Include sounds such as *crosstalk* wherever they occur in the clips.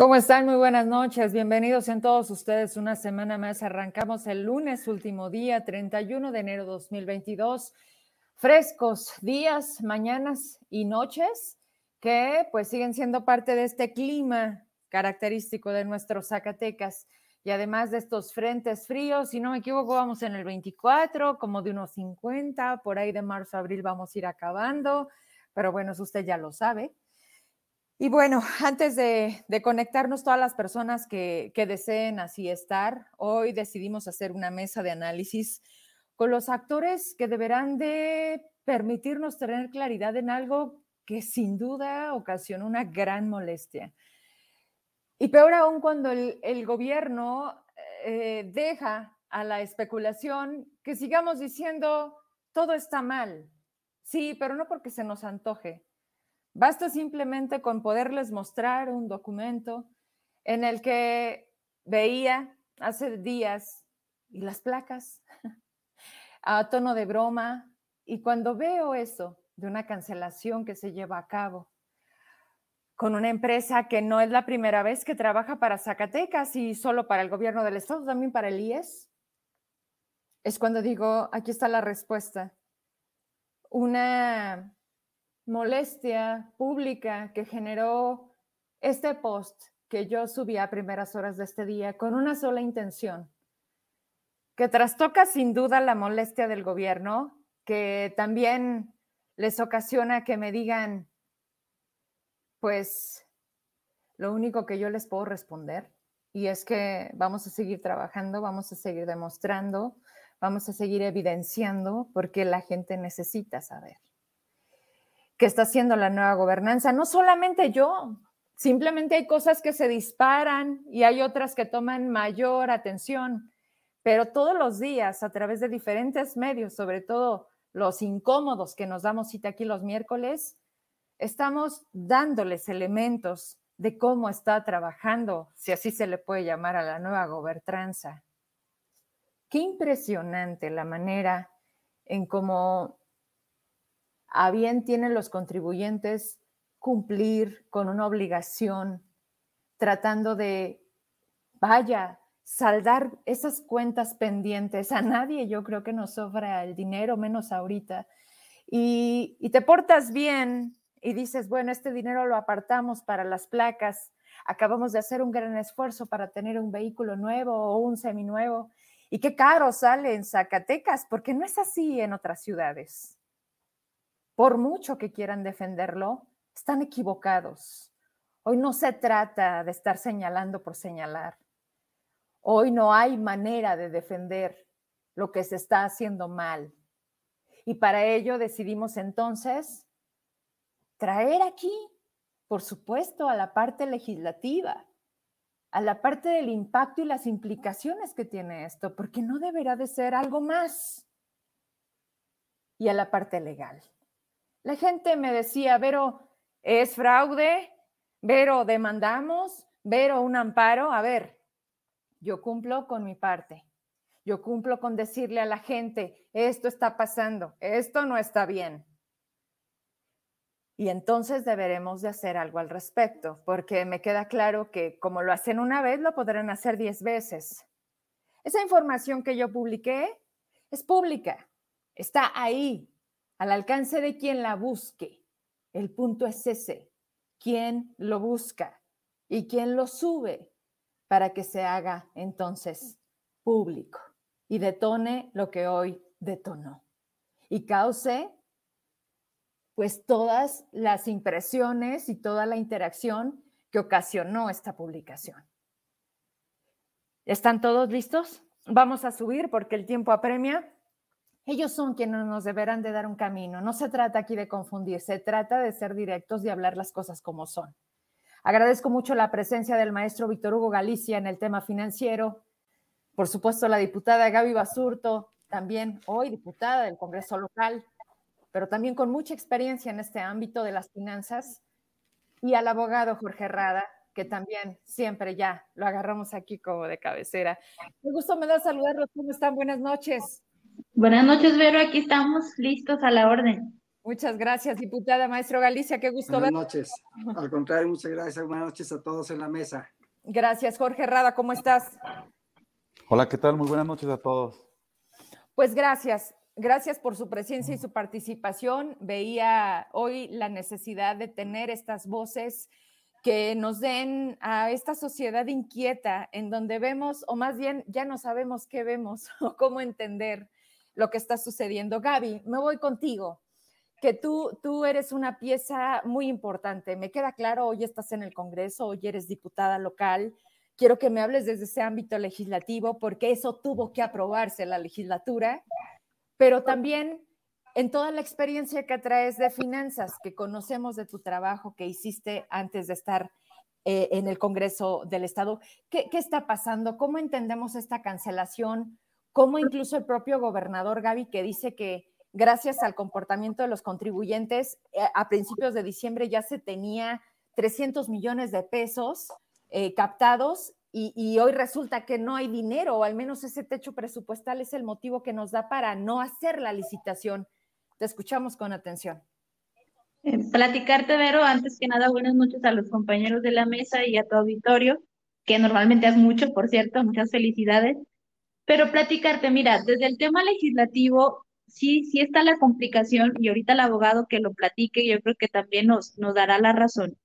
¿Cómo están? Muy buenas noches. Bienvenidos en todos ustedes una semana más. Arrancamos el lunes, último día, 31 de enero 2022. Frescos días, mañanas y noches que pues siguen siendo parte de este clima característico de nuestros Zacatecas. Y además de estos frentes fríos, si no me equivoco, vamos en el 24, como de unos 50, por ahí de marzo a abril vamos a ir acabando, pero bueno, eso usted ya lo sabe. Y bueno, antes de, conectarnos todas las personas que, que, deseen así estar, hoy decidimos hacer una mesa de análisis con los actores que deberán de permitirnos tener claridad en algo que sin duda ocasionó una gran molestia. Y peor aún cuando el, el gobierno eh, deja a la especulación que sigamos diciendo todo está mal. Sí, pero no porque se nos antoje, Basta simplemente con poderles mostrar un documento en el que veía hace días y las placas *laughs* a tono de broma. Y cuando veo eso de una cancelación que se lleva a cabo con una empresa que no es la primera vez que trabaja para Zacatecas y solo para el gobierno del estado, también para el IES, es cuando digo, aquí está la respuesta. Una molestia pública que generó este post que yo subí a primeras horas de este día con una sola intención, que trastoca sin duda la molestia del gobierno, que también les ocasiona que me digan, pues lo único que yo les puedo responder, y es que vamos a seguir trabajando, vamos a seguir demostrando, vamos a seguir evidenciando, porque la gente necesita saber que está haciendo la nueva gobernanza. No solamente yo, simplemente hay cosas que se disparan y hay otras que toman mayor atención, pero todos los días a través de diferentes medios, sobre todo los incómodos que nos damos cita aquí los miércoles, estamos dándoles elementos de cómo está trabajando, si así se le puede llamar a la nueva gobernanza. Qué impresionante la manera en cómo a bien tienen los contribuyentes cumplir con una obligación, tratando de, vaya, saldar esas cuentas pendientes. A nadie yo creo que nos sobra el dinero, menos ahorita. Y, y te portas bien y dices, bueno, este dinero lo apartamos para las placas, acabamos de hacer un gran esfuerzo para tener un vehículo nuevo o un seminuevo. Y qué caro sale en Zacatecas, porque no es así en otras ciudades por mucho que quieran defenderlo, están equivocados. Hoy no se trata de estar señalando por señalar. Hoy no hay manera de defender lo que se está haciendo mal. Y para ello decidimos entonces traer aquí, por supuesto, a la parte legislativa, a la parte del impacto y las implicaciones que tiene esto, porque no deberá de ser algo más. Y a la parte legal. La gente me decía, Vero, ¿es fraude? Vero, demandamos, Vero, un amparo. A ver, yo cumplo con mi parte. Yo cumplo con decirle a la gente, esto está pasando, esto no está bien. Y entonces deberemos de hacer algo al respecto, porque me queda claro que como lo hacen una vez, lo podrán hacer diez veces. Esa información que yo publiqué es pública, está ahí, al alcance de quien la busque. El punto es ese, quién lo busca y quién lo sube para que se haga entonces público y detone lo que hoy detonó y cause pues todas las impresiones y toda la interacción que ocasionó esta publicación. ¿Están todos listos? Vamos a subir porque el tiempo apremia. Ellos son quienes nos deberán de dar un camino. No se trata aquí de confundir, se trata de ser directos y hablar las cosas como son. Agradezco mucho la presencia del maestro Víctor Hugo Galicia en el tema financiero. Por supuesto, la diputada Gaby Basurto, también hoy diputada del Congreso local, pero también con mucha experiencia en este ámbito de las finanzas. Y al abogado Jorge Rada, que también siempre ya lo agarramos aquí como de cabecera. Me gusto me da saludarlos. ¿Cómo están? Buenas noches. Buenas noches, Vero. Aquí estamos listos a la orden. Muchas gracias, diputada Maestro Galicia, qué gusto Buenas noches. Al contrario, muchas gracias. Buenas noches a todos en la mesa. Gracias, Jorge Rada, ¿cómo estás? Hola, ¿qué tal? Muy buenas noches a todos. Pues gracias. Gracias por su presencia y su participación. Veía hoy la necesidad de tener estas voces que nos den a esta sociedad inquieta en donde vemos, o más bien ya no sabemos qué vemos *laughs* o cómo entender lo que está sucediendo. Gaby, me voy contigo, que tú, tú eres una pieza muy importante. Me queda claro, hoy estás en el Congreso, hoy eres diputada local. Quiero que me hables desde ese ámbito legislativo porque eso tuvo que aprobarse la legislatura, pero también en toda la experiencia que traes de finanzas, que conocemos de tu trabajo que hiciste antes de estar eh, en el Congreso del Estado, ¿qué, ¿qué, está pasando? ¿Cómo entendemos esta cancelación? ¿Cómo incluso el propio gobernador Gaby que dice que gracias al comportamiento de los contribuyentes, eh, a principios de diciembre ya se tenía 300 millones de pesos eh, captados y, hoy resulta que no hay dinero, o al menos ese techo presupuestal es el motivo que nos da para no hacer la licitación. Te escuchamos con atención. Eh, platicarte, Vero, antes que nada, buenas noches a los compañeros de la mesa y a tu auditorio, que normalmente es mucho, por cierto, muchas felicidades. Pero platicarte, mira, desde el tema legislativo, sí, sí está la complicación, y ahorita el abogado que lo platique, yo creo que también nos, nos dará la razón.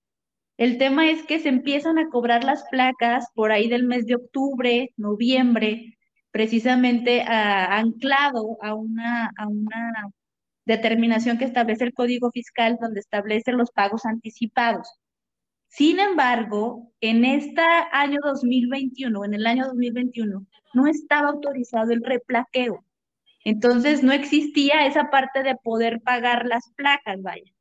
El tema es que se empiezan a cobrar las placas por ahí del mes de octubre, noviembre, precisamente a, anclado a una, a una determinación que establece el Código Fiscal donde establece los pagos anticipados. Sin embargo, en este año 2021, en el año 2021, no estaba autorizado el replaqueo. Entonces no existía esa parte de poder pagar las placas, vaya.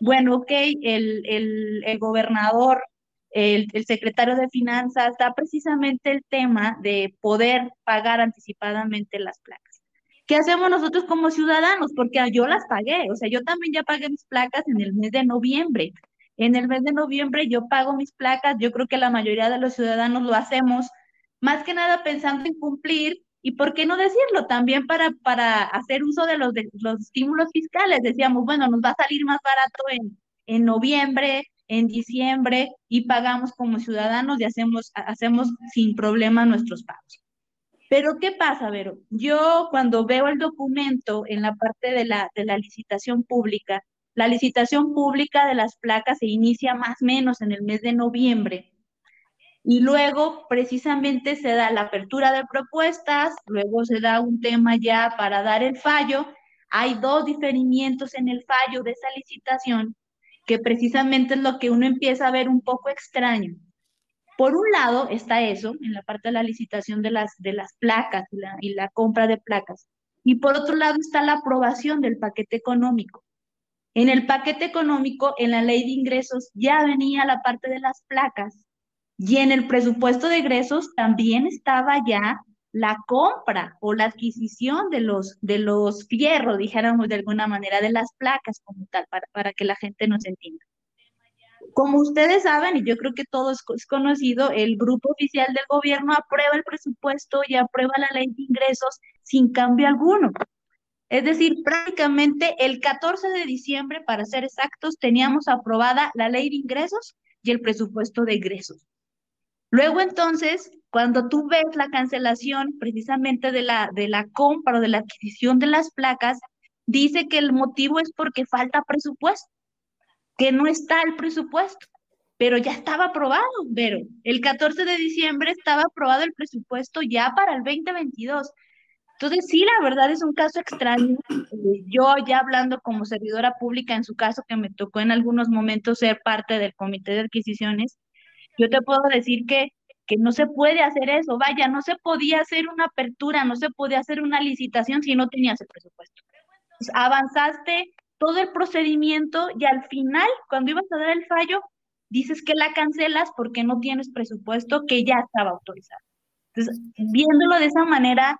Bueno, ok, el, el, el gobernador, el, el, secretario de Finanzas da precisamente el tema de poder pagar anticipadamente las placas. ¿Qué hacemos nosotros como ciudadanos? Porque yo las pagué, o sea, yo también ya pagué mis placas en el mes de noviembre. En el mes de noviembre yo pago mis placas, yo creo que la mayoría de los ciudadanos lo hacemos, más que nada pensando en cumplir y por qué no decirlo, también para, para hacer uso de los, de los estímulos fiscales. Decíamos, bueno, nos va a salir más barato en, en noviembre, en diciembre y pagamos como ciudadanos y hacemos, hacemos sin problema nuestros pagos. Pero ¿qué pasa, Vero? Yo cuando veo el documento en la parte de la, de la licitación pública, la licitación pública de las placas se inicia más o menos en el mes de noviembre. Y luego precisamente se da la apertura de propuestas, luego se da un tema ya para dar el fallo. Hay dos diferimientos en el fallo de esa licitación que precisamente es lo que uno empieza a ver un poco extraño. Por un lado está eso, en la parte de la licitación de las, de las placas y la, y la compra de placas. Y por otro lado está la aprobación del paquete económico. En el paquete económico, en la ley de ingresos, ya venía la parte de las placas. Y en el presupuesto de egresos también estaba ya la compra o la adquisición de los, de los fierros, dijéramos de alguna manera, de las placas como tal, para, para que la gente nos entienda. Como ustedes saben, y yo creo que todo es, conocido, el grupo oficial del gobierno aprueba el presupuesto y aprueba la ley de ingresos sin cambio alguno. Es decir, prácticamente el 14 de diciembre, para ser exactos, teníamos aprobada la ley de ingresos y el presupuesto de ingresos. Luego entonces, cuando tú ves la cancelación precisamente de la, de la compra o de la adquisición de las placas, dice que el motivo es porque falta presupuesto que no está el presupuesto, pero ya estaba aprobado, pero el 14 de diciembre estaba aprobado el presupuesto ya para el 2022. Entonces, sí, la verdad es un caso extraño. Eh, yo ya hablando como servidora pública, en su caso que me tocó en algunos momentos ser parte del comité de adquisiciones, yo te puedo decir que, que no se puede hacer eso. Vaya, no se podía hacer una apertura, no se podía hacer una licitación si no tenías el presupuesto. Pues, avanzaste todo el procedimiento y al final, cuando ibas a dar el fallo, dices que la cancelas porque no tienes presupuesto que ya estaba autorizado. Entonces, viéndolo de esa manera,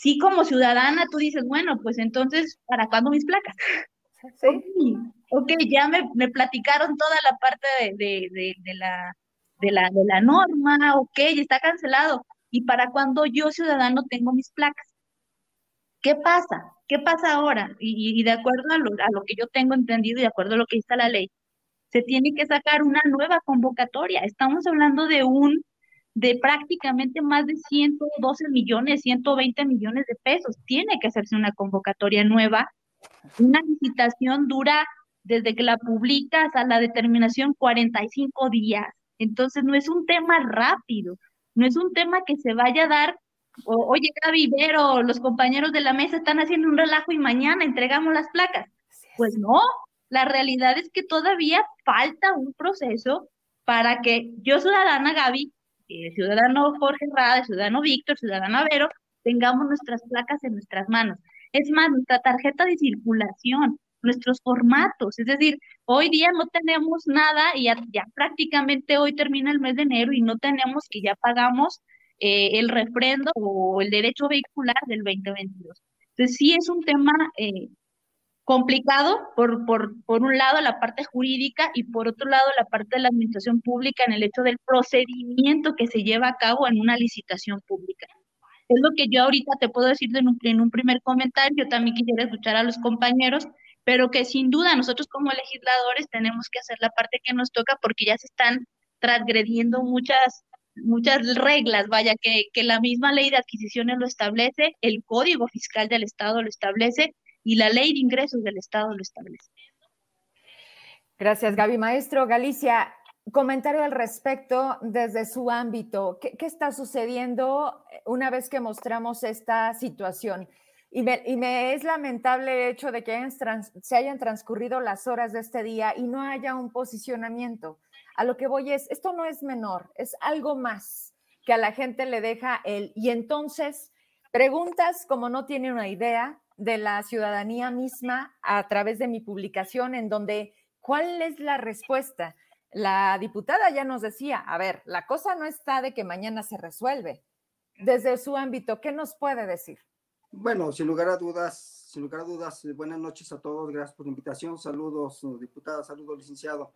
sí como ciudadana, tú dices, bueno, pues entonces, ¿para cuándo mis placas? Sí. Ok, ya me, me platicaron toda la parte de, de, de, la, de, la, de la norma, ok, está cancelado. ¿Y para cuándo yo, ciudadano, tengo mis placas? ¿Qué pasa? ¿Qué pasa ahora? Y, de acuerdo a lo, a lo que yo tengo entendido y de acuerdo a lo que dice la ley, se tiene que sacar una nueva convocatoria. Estamos hablando de un de prácticamente más de 112 millones, 120 millones de pesos. Tiene que hacerse una convocatoria nueva. Una licitación dura desde que la publicas a la determinación 45 días. Entonces no es un tema rápido, no es un tema que se vaya a dar, oye Gaby, Vero, los compañeros de la mesa están haciendo un relajo y mañana entregamos las placas. Pues no, la realidad es que todavía falta un proceso para que yo, ciudadana Gaby, el ciudadano Jorge Rada, ciudadano Víctor, ciudadano Vero, tengamos nuestras placas en nuestras manos. Es más, nuestra tarjeta de circulación, nuestros formatos. Es decir, hoy día no tenemos nada y ya, prácticamente hoy termina el mes de enero y no tenemos que ya pagamos eh, el refrendo o el derecho vehicular del 2022. Entonces, sí es un tema eh, complicado por, por, por un lado la parte jurídica y por otro lado la parte de la administración pública en el hecho del procedimiento que se lleva a cabo en una licitación pública. Es lo que yo ahorita te puedo decir en un, en un primer comentario, yo también quisiera escuchar a los compañeros, pero que sin duda nosotros como legisladores tenemos que hacer la parte que nos toca porque ya se están transgrediendo muchas muchas reglas, vaya, que, que la misma ley de adquisiciones lo establece, el Código Fiscal del Estado lo establece, y la ley de ingresos del Estado lo establece. Gracias, Gaby. Maestro, Galicia, comentario al respecto desde su ámbito. ¿Qué, está sucediendo una vez que mostramos esta situación? Y me, es lamentable el hecho de que se hayan transcurrido las horas de este día y no haya un posicionamiento. A lo que voy es, esto no es menor, es algo más que a la gente le deja el, y entonces preguntas como no tiene una idea, de la ciudadanía misma a través de mi publicación en donde, ¿cuál es la respuesta? La diputada ya nos decía, a ver, la cosa no está de que mañana se resuelve. Desde su ámbito, ¿qué nos puede decir? Bueno, sin lugar a dudas, sin lugar a dudas, eh, buenas noches a todos, gracias por la invitación, saludos, diputada, saludos, licenciado.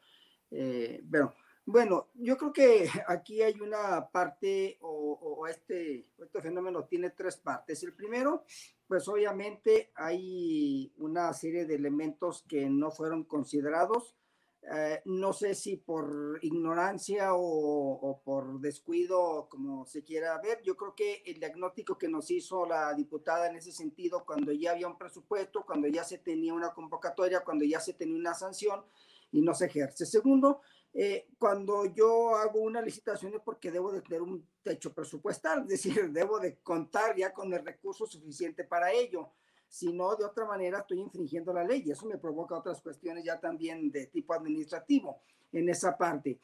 Eh, bueno, bueno, yo creo que *laughs* aquí hay una parte o, este, este fenómeno tiene tres partes. El primero, pues obviamente hay una serie de elementos que no fueron considerados. Eh, no sé si por ignorancia o, por descuido, como se quiera ver. Yo creo que el diagnóstico que nos hizo la diputada en ese sentido, cuando ya había un presupuesto, cuando ya se tenía una convocatoria, cuando ya se tenía una sanción y no se ejerce. Segundo, eh, cuando yo hago una licitación es porque debo de tener un techo presupuestal, es decir, *laughs* debo de contar ya con el recurso suficiente para ello. Si no, de otra manera estoy infringiendo la ley y eso me provoca otras cuestiones ya también de tipo administrativo en esa parte.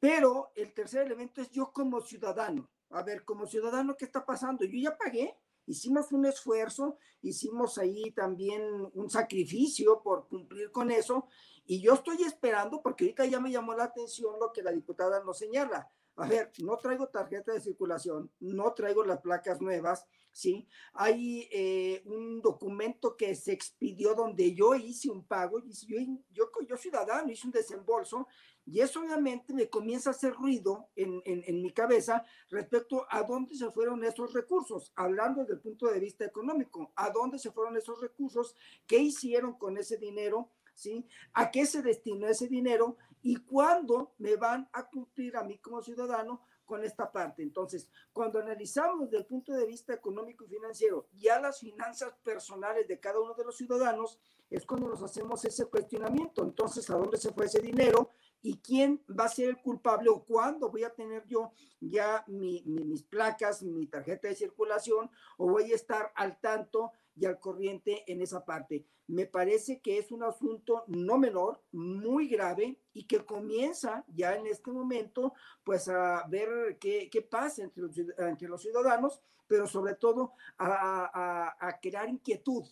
Pero el tercer elemento es yo como ciudadano. A ver, como ciudadano, ¿qué está pasando? Yo ya pagué, hicimos un esfuerzo, hicimos ahí también un sacrificio por cumplir con eso y yo estoy esperando, porque ahorita ya me llamó la atención lo que la diputada nos señala. A ver, no traigo tarjeta de circulación, no traigo las placas nuevas, ¿sí? Hay eh, un documento que se expidió donde yo hice un pago, yo, yo, yo ciudadano hice un desembolso, y eso obviamente me comienza a hacer ruido en, en, en, mi cabeza respecto a dónde se fueron esos recursos, hablando desde el punto de vista económico, a dónde se fueron esos recursos, qué hicieron con ese dinero, ¿sí? ¿A qué se destinó ese dinero y cuándo me van a cumplir a mí como ciudadano con esta parte? Entonces, cuando analizamos desde el punto de vista económico y financiero ya las finanzas personales de cada uno de los ciudadanos, es cuando nos hacemos ese cuestionamiento. Entonces, ¿a dónde se fue ese dinero? ¿Y quién va a ser el culpable o cuándo voy a tener yo ya mis placas, mi tarjeta de circulación o voy a estar al tanto y al corriente en esa parte? me parece que es un asunto no menor, muy grave y que comienza ya en este momento pues a ver qué, qué pasa entre los, entre los, ciudadanos, pero sobre todo a, a, crear inquietud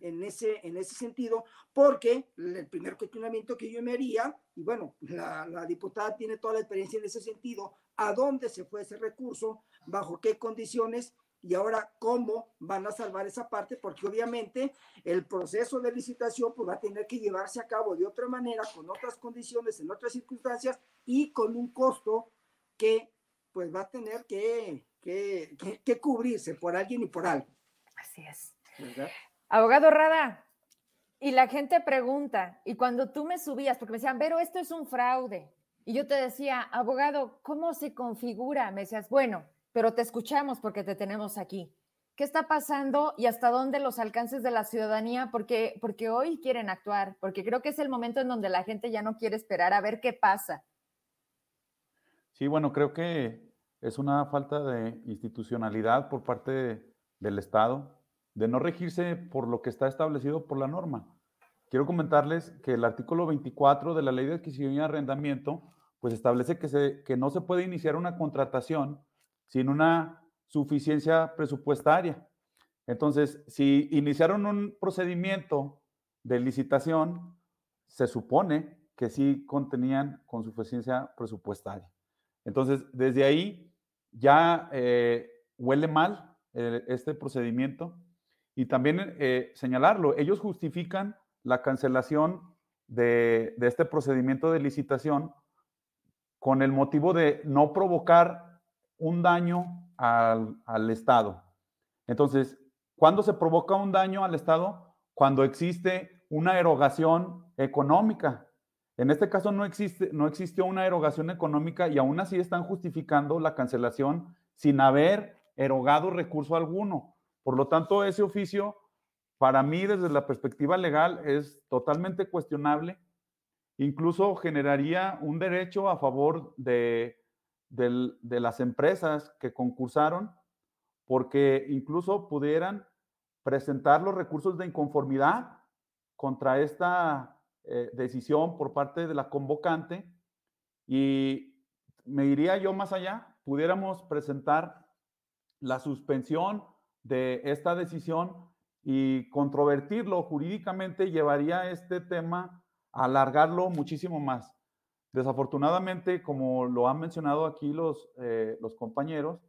en ese, en ese sentido, porque el primer cuestionamiento que yo me haría, y bueno, la, la diputada tiene toda la experiencia en ese sentido, ¿a dónde se fue ese recurso? ¿Bajo qué condiciones? Y ahora cómo van a salvar esa parte, porque obviamente el proceso de licitación pues, va a tener que llevarse a cabo de otra manera, con otras condiciones, en otras circunstancias y con un costo que pues va a tener que, que, que, cubrirse por alguien y por algo. Así es. Abogado Rada, y la gente pregunta, y cuando tú me subías, porque me decían, pero esto es un fraude, y yo te decía, abogado, ¿cómo se configura? Me decías, bueno, pero te escuchamos porque te tenemos aquí. ¿Qué está pasando y hasta dónde los alcances de la ciudadanía? Porque, porque hoy quieren actuar, porque creo que es el momento en donde la gente ya no quiere esperar a ver qué pasa. Sí, bueno, creo que es una falta de institucionalidad por parte del Estado, de no regirse por lo que está establecido por la norma. Quiero comentarles que el artículo 24 de la Ley de Adquisición y Arrendamiento pues establece que, se, que no se puede iniciar una contratación sin una suficiencia presupuestaria. Entonces, si iniciaron un procedimiento de licitación, se supone que sí contenían con suficiencia presupuestaria. Entonces, desde ahí ya eh, huele mal eh, este procedimiento y también eh, señalarlo, ellos justifican la cancelación de, de este procedimiento de licitación con el motivo de no provocar un daño al, Estado. Entonces, ¿cuándo se provoca un daño al Estado? Cuando existe una erogación económica. En este caso no existe, no existió una erogación económica y aún así están justificando la cancelación sin haber erogado recurso alguno. Por lo tanto, ese oficio, para mí, desde la perspectiva legal, es totalmente cuestionable incluso generaría un derecho a favor de, las empresas que concursaron, porque incluso pudieran presentar los recursos de inconformidad contra esta eh, decisión por parte de la convocante y me iría yo más allá, pudiéramos presentar la suspensión de esta decisión y controvertirlo jurídicamente llevaría este tema alargarlo muchísimo más. Desafortunadamente, como lo han mencionado aquí los, eh, los compañeros,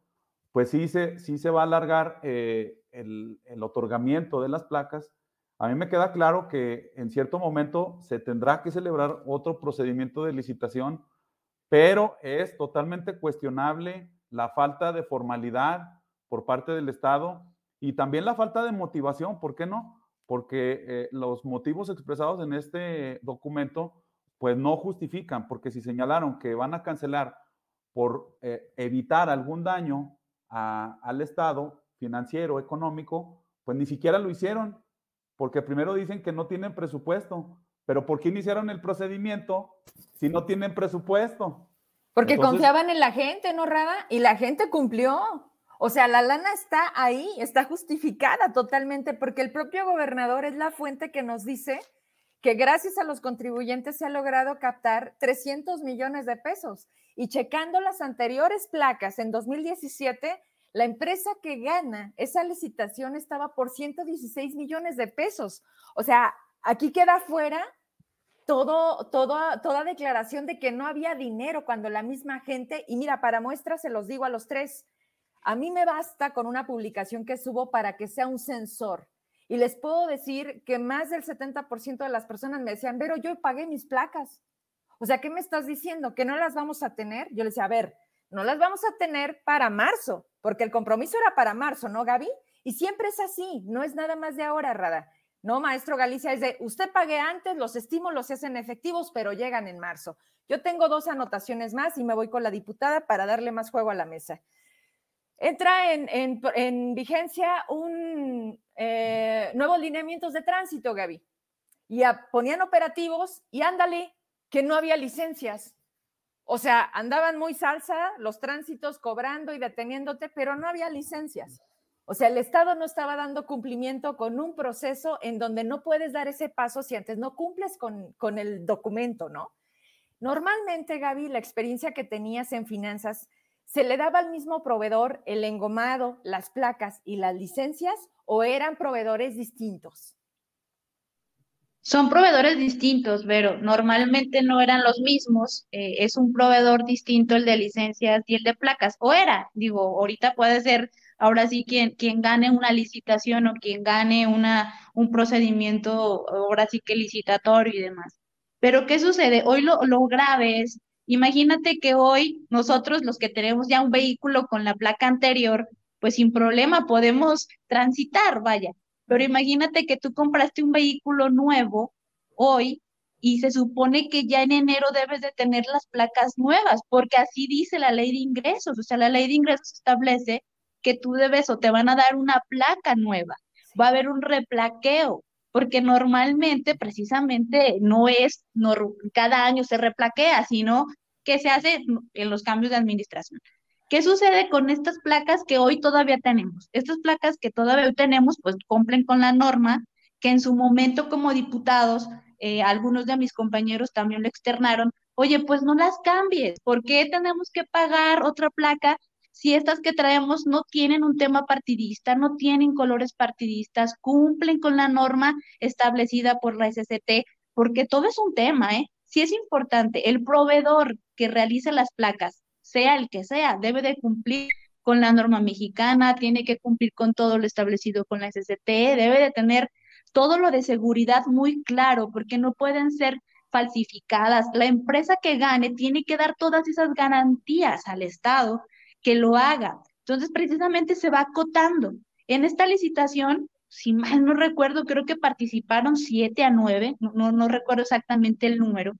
pues sí se, sí se va a alargar eh, el, el, otorgamiento de las placas. A mí me queda claro que en cierto momento se tendrá que celebrar otro procedimiento de licitación, pero es totalmente cuestionable la falta de formalidad por parte del Estado y también la falta de motivación, ¿por qué no? porque eh, los motivos expresados en este documento pues no justifican, porque si señalaron que van a cancelar por eh, evitar algún daño al Estado financiero, económico, pues ni siquiera lo hicieron, porque primero dicen que no tienen presupuesto, pero ¿por qué iniciaron el procedimiento si no tienen presupuesto? Porque confiaban en la gente, ¿no, Rada? Y la gente cumplió. O sea, la lana está ahí, está justificada totalmente, porque el propio gobernador es la fuente que nos dice que gracias a los contribuyentes se ha logrado captar 300 millones de pesos. Y checando las anteriores placas en 2017, la empresa que gana esa licitación estaba por 116 millones de pesos. O sea, aquí queda fuera todo, toda declaración de que no había dinero cuando la misma gente, y mira, para muestra se los digo a los tres, a mí me basta con una publicación que subo para que sea un sensor. Y les puedo decir que más del 70% de las personas me decían, pero yo pagué mis placas. O sea, ¿qué me estás diciendo? ¿Que no las vamos a tener? Yo les decía, a ver, no las vamos a tener para marzo, porque el compromiso era para marzo, ¿no, Gaby? Y siempre es así, no es nada más de ahora, Rada. No, maestro Galicia, es de usted pague antes, los estímulos se hacen efectivos, pero llegan en marzo. Yo tengo dos anotaciones más y me voy con la diputada para darle más juego a la mesa entra en, vigencia un eh, nuevos lineamientos de tránsito, Gaby. Y ponían operativos y ándale, que no había licencias. O sea, andaban muy salsa los tránsitos cobrando y deteniéndote, pero no había licencias. O sea, el Estado no estaba dando cumplimiento con un proceso en donde no puedes dar ese paso si antes no cumples con, con el documento, ¿no? Normalmente, Gaby, la experiencia que tenías en finanzas ¿Se le daba al mismo proveedor el engomado, las placas y las licencias o eran proveedores distintos? Son proveedores distintos, pero normalmente no eran los mismos. Eh, es un proveedor distinto el de licencias y el de placas. O era, digo, ahorita puede ser ahora sí quien, quien gane una licitación o quien gane una, un procedimiento, ahora sí que licitatorio y demás. Pero ¿qué sucede? Hoy lo, lo grave es Imagínate que hoy nosotros, los que tenemos ya un vehículo con la placa anterior, pues sin problema podemos transitar, vaya. Pero imagínate que tú compraste un vehículo nuevo hoy y se supone que ya en enero debes de tener las placas nuevas, porque así dice la ley de ingresos. O sea, la ley de ingresos establece que tú debes o te van a dar una placa nueva, va a haber un replaqueo, porque normalmente precisamente no es, no, cada año se replaquea, sino que se hace en los cambios de administración. ¿Qué sucede con estas placas que hoy todavía tenemos? Estas placas que todavía hoy tenemos, pues cumplen con la norma que en su momento como diputados, eh, algunos de mis compañeros también lo externaron, oye, pues no las cambies, ¿por qué tenemos que pagar otra placa si estas que traemos no tienen un tema partidista, no tienen colores partidistas, cumplen con la norma establecida por la SCT, porque todo es un tema, ¿eh? Sí es importante, el proveedor que realiza las placas sea el que sea, debe de cumplir con la norma mexicana, tiene que cumplir con todo lo establecido con la SCT, debe de tener todo lo de seguridad muy claro, porque no pueden ser falsificadas. La empresa que gane tiene que dar todas esas garantías al Estado que lo haga. Entonces, precisamente se va acotando. En esta licitación, si mal no recuerdo, creo que participaron siete a nueve, no, no recuerdo exactamente el número,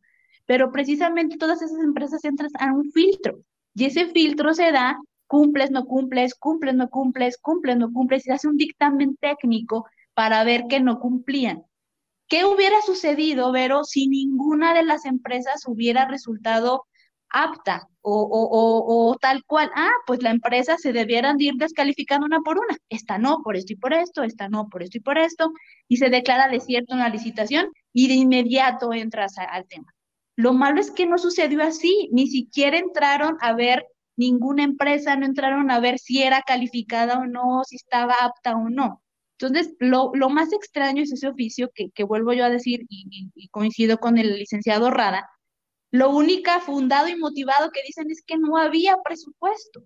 pero precisamente todas esas empresas entran a un filtro. Y ese filtro se da, cumples, no cumples, cumples, no cumples, cumples, no cumples, y se hace un dictamen técnico para ver que no cumplían. ¿Qué hubiera sucedido, Vero, si ninguna de las empresas hubiera resultado apta o, o, o, tal cual? Ah, pues la empresa se debieran ir descalificando una por una. Esta no, por esto y por esto, esta no, por esto y por esto, y se declara desierto en la licitación y de inmediato entras al tema. Lo malo es que no sucedió así, ni siquiera entraron a ver ninguna empresa, no entraron a ver si era calificada o no, si estaba apta o no. Entonces, lo, más extraño es ese oficio que, vuelvo yo a decir y, coincido con el licenciado Rada. Lo único fundado y motivado que dicen es que no había presupuesto,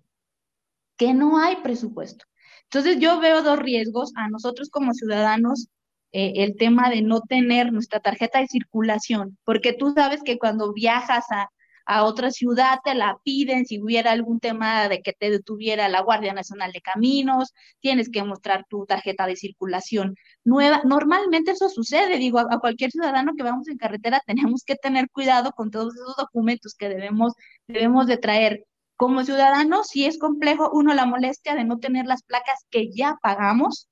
que no hay presupuesto. Entonces, yo veo dos riesgos a nosotros como ciudadanos eh, el tema de no tener nuestra tarjeta de circulación, porque tú sabes que cuando viajas a, a otra ciudad te la piden si hubiera algún tema de que te detuviera la Guardia Nacional de Caminos, tienes que mostrar tu tarjeta de circulación nueva. Normalmente eso sucede, digo, a, cualquier ciudadano que vamos en carretera *laughs* tenemos que tener cuidado con todos esos documentos que debemos, debemos de traer. Como ciudadanos, si es complejo, uno, la molestia de no tener las placas que ya pagamos,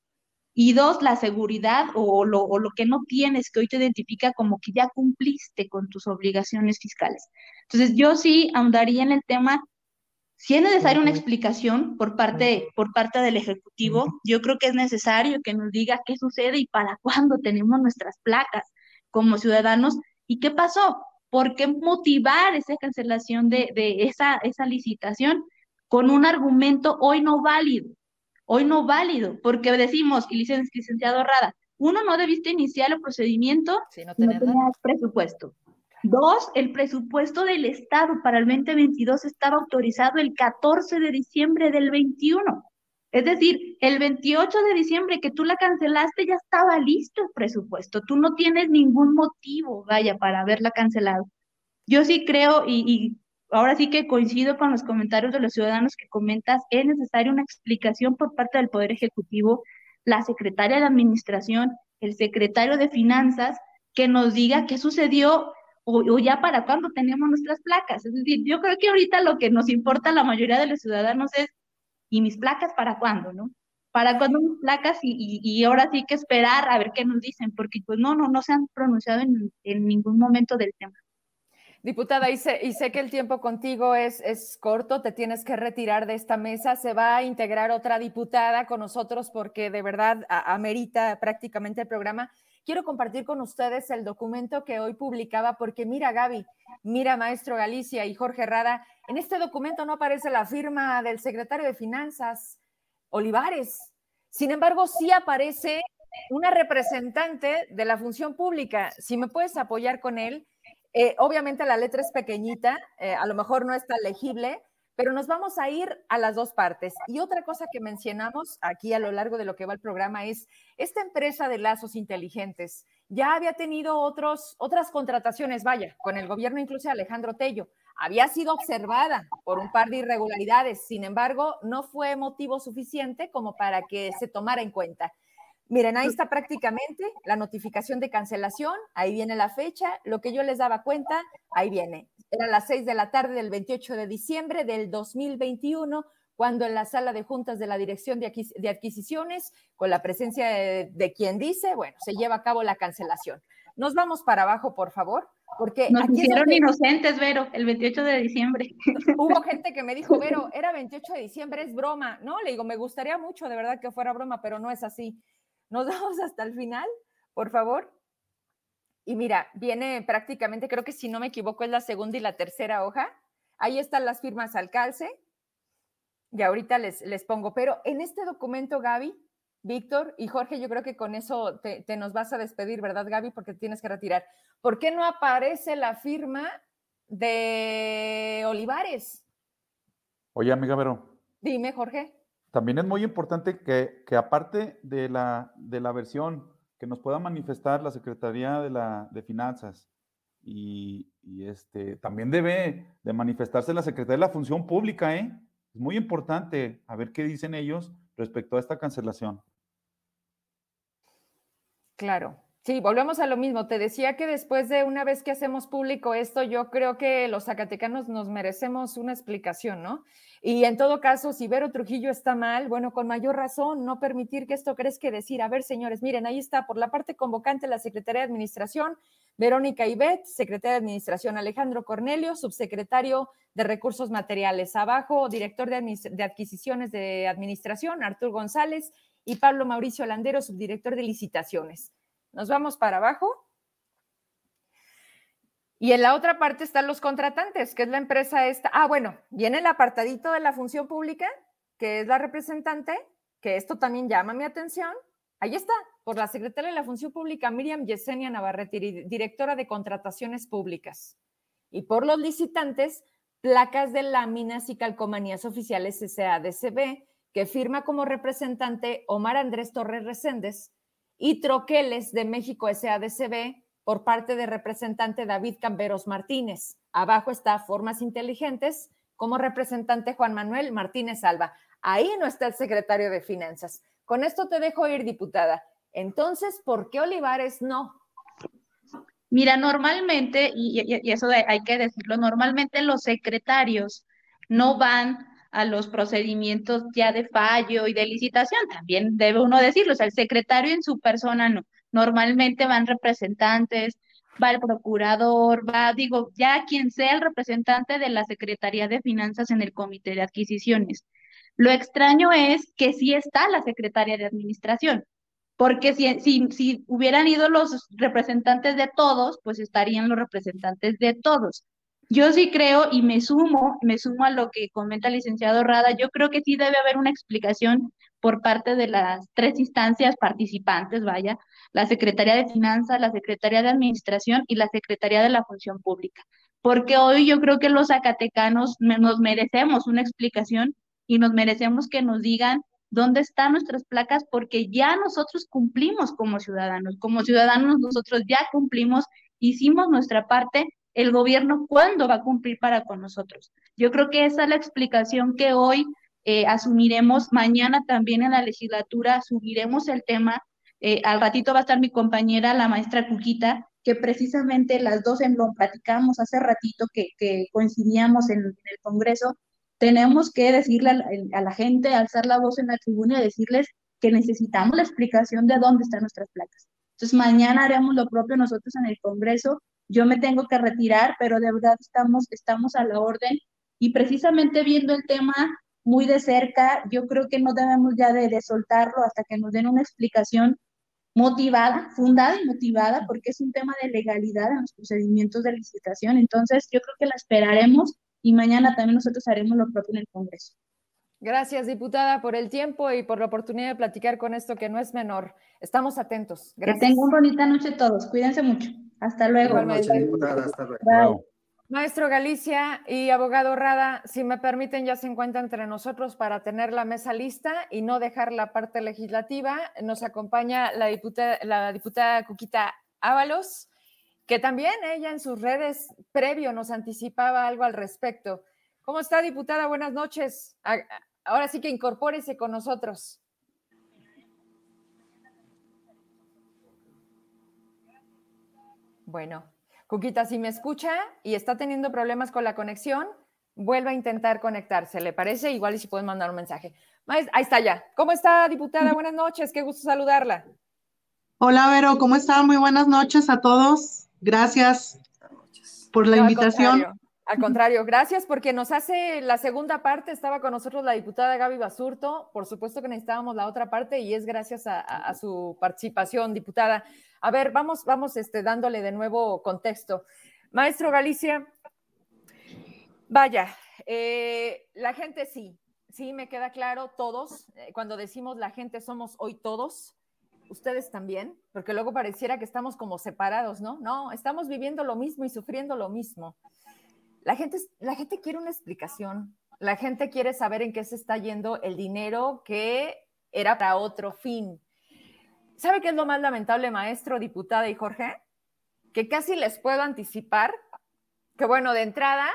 y dos, la seguridad o lo, o lo, que no tienes que hoy te identifica como que ya cumpliste con tus obligaciones fiscales. Entonces, yo sí ahondaría en el tema, si es necesaria una explicación por parte, por parte del Ejecutivo, yo creo que es necesario que nos diga qué sucede y para cuándo tenemos nuestras placas como ciudadanos y qué pasó, por qué motivar esa cancelación de, de esa, esa licitación con un argumento hoy no válido hoy no válido, porque decimos, y licenciado Rada, uno, no debiste iniciar el procedimiento si no, tenías presupuesto. Dos, el presupuesto del Estado para el 2022 estaba autorizado el 14 de diciembre del 21. Es decir, el 28 de diciembre que tú la cancelaste ya estaba listo el presupuesto. Tú no tienes ningún motivo, vaya, para haberla cancelado. Yo sí creo y, y ahora sí que coincido con los comentarios de los ciudadanos que comentas, es necesaria una explicación por parte del Poder Ejecutivo, la secretaria de Administración, el secretario de Finanzas, que nos diga qué sucedió o, ya para cuándo tenemos nuestras placas. Es decir, yo creo que ahorita lo que nos importa a la mayoría de los ciudadanos es, ¿y mis placas para cuándo, no? ¿Para cuándo mis placas? Y, y, ahora sí que esperar a ver qué nos dicen, porque pues no, no, no se han pronunciado en, en ningún momento del tema. Diputada, y sé, y sé, que el tiempo contigo es, es corto, te tienes que retirar de esta mesa. Se va a integrar otra diputada con nosotros porque de verdad amerita prácticamente el programa. Quiero compartir con ustedes el documento que hoy publicaba porque mira Gaby, mira Maestro Galicia y Jorge Rada, en este documento no aparece la firma del secretario de Finanzas, Olivares. Sin embargo, sí aparece una representante de la función pública. Si me puedes apoyar con él, eh, obviamente la letra es pequeñita, eh, a lo mejor no está legible, pero nos vamos a ir a las dos partes. Y otra cosa que mencionamos aquí a lo largo de lo que va el programa es, esta empresa de lazos inteligentes ya había tenido otros, otras contrataciones, vaya, con el gobierno incluso Alejandro Tello. Había sido observada por un par de irregularidades, sin embargo, no fue motivo suficiente como para que se tomara en cuenta. Miren, ahí está prácticamente la notificación de cancelación, ahí viene la fecha, lo que yo les daba cuenta, ahí viene. Era las 6 de la tarde del 28 de diciembre del 2021, cuando en la sala de juntas de la Dirección de, Adquisiciones, con la presencia de, quien dice, bueno, se lleva a cabo la cancelación. Nos vamos para abajo, por favor, porque... Nos hicieron inocentes, Vero, el 28 de diciembre. *laughs* Hubo gente que me dijo, Vero, *laughs* era 28 de diciembre, es broma. No, le digo, me gustaría mucho, de verdad, que fuera broma, pero no es así. Nos *laughs* vamos hasta el final, por favor. Y mira, viene prácticamente, creo que si no me equivoco, es la segunda y la tercera hoja. Ahí están las firmas al calce, y ahorita les, les pongo, pero en este documento, Gaby, Víctor y Jorge, yo creo que con eso te, nos vas a despedir, ¿verdad, Gaby? Porque tienes que retirar. ¿Por qué no aparece la firma de Olivares? Oye, amiga Vero. Dime, Jorge. También es muy importante que, aparte de la, de la versión que nos pueda manifestar la Secretaría de, la, de Finanzas y, y este, también debe de manifestarse la Secretaría de la Función Pública, ¿eh? Es muy importante a ver qué dicen ellos respecto a esta cancelación. Claro. Sí, volvemos a lo mismo. Te decía que después de una vez que hacemos público esto, yo creo que los zacatecanos nos merecemos una explicación, ¿no? Y en todo caso, si Vero Trujillo está mal, bueno, con mayor razón, no permitir que esto crezca decir, a ver, señores, miren, ahí está, por la parte convocante, la Secretaría de Administración, Verónica Ibet, Secretaria de Administración, Alejandro Cornelio, Subsecretario de Recursos Materiales. Abajo, Director de, Adquisiciones de Administración, Artur González, y Pablo Mauricio Landero, Subdirector de Licitaciones. Nos vamos para abajo. Y en la otra parte están los contratantes, que es la empresa esta. Ah, bueno, viene el apartadito de la función pública, que es la representante, que esto también llama mi atención. Ahí está, por la secretaria de la Función Pública, Miriam Yesenia Navarrete, directora de Contrataciones Públicas. Y por los licitantes, placas de láminas y calcomanías oficiales SADCB, que firma como representante Omar Andrés Torres Reséndez, y troqueles de México SADCB por parte del representante David Camberos Martínez. Abajo está Formas Inteligentes como representante Juan Manuel Martínez Alba. Ahí no está el secretario de Finanzas. Con esto te dejo ir, diputada. Entonces, ¿por qué Olivares no? Mira, normalmente, y, eso hay que decirlo, normalmente los secretarios no van a los procedimientos ya de fallo y de licitación, también debe uno decirlo, o sea, el secretario en su persona no, normalmente van representantes, va el procurador, va, digo, ya quien sea el representante de la Secretaría de Finanzas en el Comité de Adquisiciones. Lo extraño es que sí está la secretaria de administración, porque si, si, si hubieran ido los representantes de todos, pues estarían los representantes de todos. Yo sí creo y me sumo, me sumo a lo que comenta el licenciado Rada, yo creo que sí debe haber una explicación por parte de las tres instancias participantes, vaya, la Secretaría de Finanzas, la Secretaría de Administración y la Secretaría de la Función Pública. Porque hoy yo creo que los zacatecanos nos merecemos una explicación y nos merecemos que nos digan dónde están nuestras placas porque ya nosotros cumplimos como ciudadanos, como ciudadanos nosotros ya cumplimos, hicimos nuestra parte, el gobierno cuándo va a cumplir para con nosotros. Yo creo que esa es la explicación que hoy eh, asumiremos, mañana también en la legislatura subiremos el tema, eh, al ratito va a estar mi compañera, la maestra Cuquita, que precisamente las dos en lo platicamos hace ratito que, coincidíamos en el Congreso, tenemos que decirle a la, gente, alzar la voz en la tribuna y decirles que necesitamos la explicación de dónde están nuestras placas. Entonces, mañana haremos lo propio nosotros en el Congreso. Yo me tengo que retirar, pero de verdad estamos, estamos a la orden y precisamente viendo el tema muy de cerca, yo creo que no debemos ya de, de soltarlo hasta que nos den una explicación motivada, fundada y motivada, porque es un tema de legalidad en los procedimientos de licitación. Entonces, yo creo que la esperaremos y mañana también nosotros haremos lo propio en el Congreso. Gracias, diputada, por el tiempo y por la oportunidad de platicar con esto que no es menor. Estamos atentos. Gracias. Que tengan una bonita noche todos. Cuídense mucho. Hasta luego. Buenas noches, diputada. Hasta luego. Maestro Galicia y abogado Rada, si me permiten, ya se encuentra entre nosotros para tener la mesa lista y no dejar la parte legislativa. Nos acompaña la diputada, la diputada Cuquita Ábalos que también ella en sus redes previo nos anticipaba algo al respecto. ¿Cómo está, diputada? Buenas noches. Ahora sí que incorpórese con nosotros. Bueno, Cuquita, si me escucha y está teniendo problemas con la conexión, vuelva a intentar conectarse, ¿le parece? Igual y si pueden mandar un mensaje. Ahí está ya. ¿Cómo está, diputada? Buenas noches, qué gusto saludarla. Hola, Vero, ¿cómo está? Muy buenas noches a todos. Gracias por la invitación. Al contrario, gracias porque nos hace la segunda parte. Estaba con nosotros la diputada Gaby Basurto. Por supuesto que necesitábamos la otra parte y es gracias a, su participación, diputada. A ver, vamos, vamos este, dándole de nuevo contexto. Maestro Galicia, vaya, eh, la gente sí, sí me queda claro, todos, eh, cuando decimos la gente somos hoy todos, ustedes también, porque luego pareciera que estamos como separados, ¿no? No, estamos viviendo lo mismo y sufriendo lo mismo. La gente, la gente quiere una explicación, la gente quiere saber en qué se está yendo el dinero que era para otro fin. ¿Sabe qué es lo más lamentable, maestro, diputada y Jorge? Que casi les puedo anticipar que, bueno, de entrada,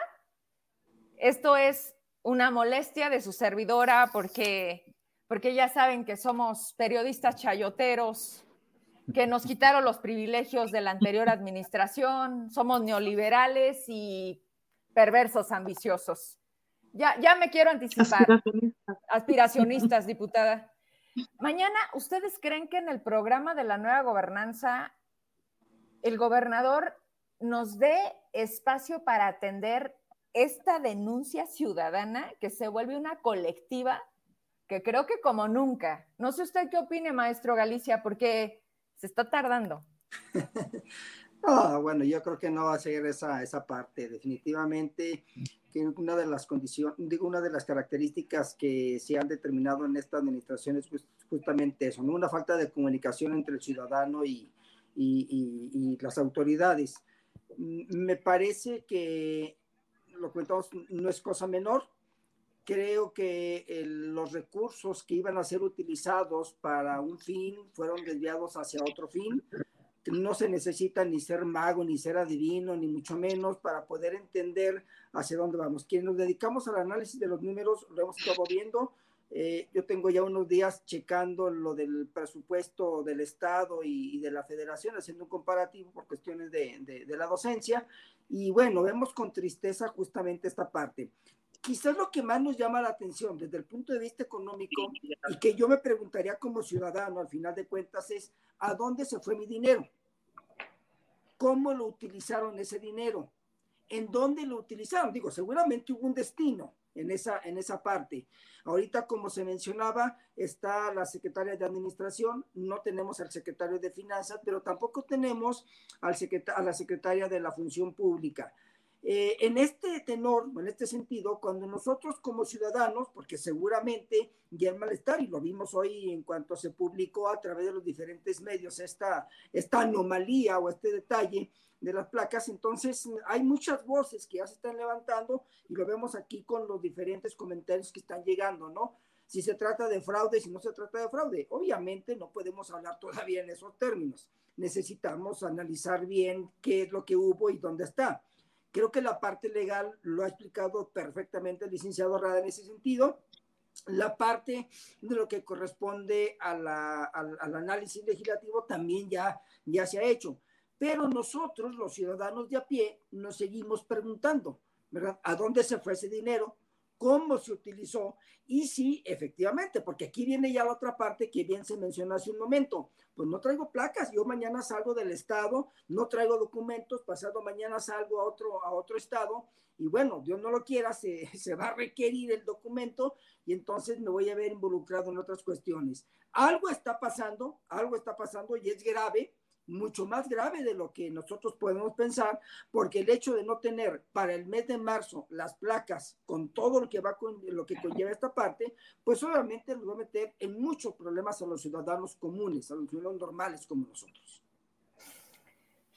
esto es una molestia de su servidora porque, porque ya saben que somos periodistas chayoteros, que nos quitaron los privilegios de la anterior administración, somos neoliberales y perversos ambiciosos. Ya, ya me quiero anticipar. Aspiracionistas. Aspiracionistas, diputada. Mañana, ¿ustedes creen que en el programa de la nueva gobernanza el gobernador nos dé espacio para atender esta denuncia ciudadana que se vuelve una colectiva que creo que como nunca. No sé usted qué opine, maestro Galicia, porque se está tardando. *laughs* Ah, bueno, yo creo que no va a ser esa, esa parte. Definitivamente que una de las condiciones, digo, una de las características que se han determinado en esta administración es justamente eso, ¿no? Una falta de comunicación entre el ciudadano y, y, y, las autoridades. Me parece que lo comentamos no es cosa menor. Creo que los recursos que iban a ser utilizados para un fin fueron desviados hacia otro fin no se necesita ni ser mago, ni ser adivino, ni mucho menos para poder entender hacia dónde vamos. Quienes nos dedicamos al análisis de los números, lo hemos estado viendo. Eh, yo tengo ya unos días checando lo del presupuesto del Estado y, de la Federación, haciendo un comparativo por cuestiones de, de, la docencia. Y bueno, vemos con tristeza justamente esta parte quizás lo que más nos llama la atención desde el punto de vista económico y que yo me preguntaría como ciudadano al final de cuentas es, ¿a dónde se fue mi dinero? Cómo lo utilizaron ese dinero, en dónde lo utilizaron. Digo, seguramente hubo un destino en esa, en esa parte. Ahorita, como se mencionaba, está la secretaria de Administración, no tenemos al secretario de Finanzas, pero tampoco tenemos al a la secretaria de la Función Pública. Eh, en este tenor, en este sentido, cuando nosotros como ciudadanos, porque seguramente ya el malestar, y lo vimos hoy en cuanto se publicó a través de los diferentes medios esta, esta anomalía o este detalle de las placas, entonces hay muchas voces que ya se están levantando y lo vemos aquí con los diferentes comentarios que están llegando, ¿no? Si se trata de fraude, si no se trata de fraude, obviamente no podemos hablar todavía en esos términos. Necesitamos analizar bien qué es lo que hubo y dónde está Creo que la parte legal lo ha explicado perfectamente el licenciado Rada en ese sentido. La parte de lo que corresponde al, análisis legislativo también ya, ya se ha hecho. Pero nosotros, los ciudadanos de a pie, nos seguimos preguntando, ¿verdad? ¿A dónde se fue ese dinero? cómo se utilizó y si efectivamente, porque aquí viene ya la otra parte que bien se mencionó hace un momento, pues no traigo placas, yo mañana salgo del estado, no traigo documentos, pasado mañana salgo a otro, a otro estado y bueno, Dios no lo quiera, se, *laughs* se va a requerir el documento y entonces me voy a ver involucrado en otras cuestiones. Algo está pasando, algo está pasando y es grave mucho más grave de lo que nosotros podemos pensar, porque el hecho de no tener para el mes de marzo las placas con todo lo que va con lo que conlleva esta parte, pues obviamente nos va a meter en muchos problemas a los ciudadanos comunes, a los ciudadanos normales como nosotros.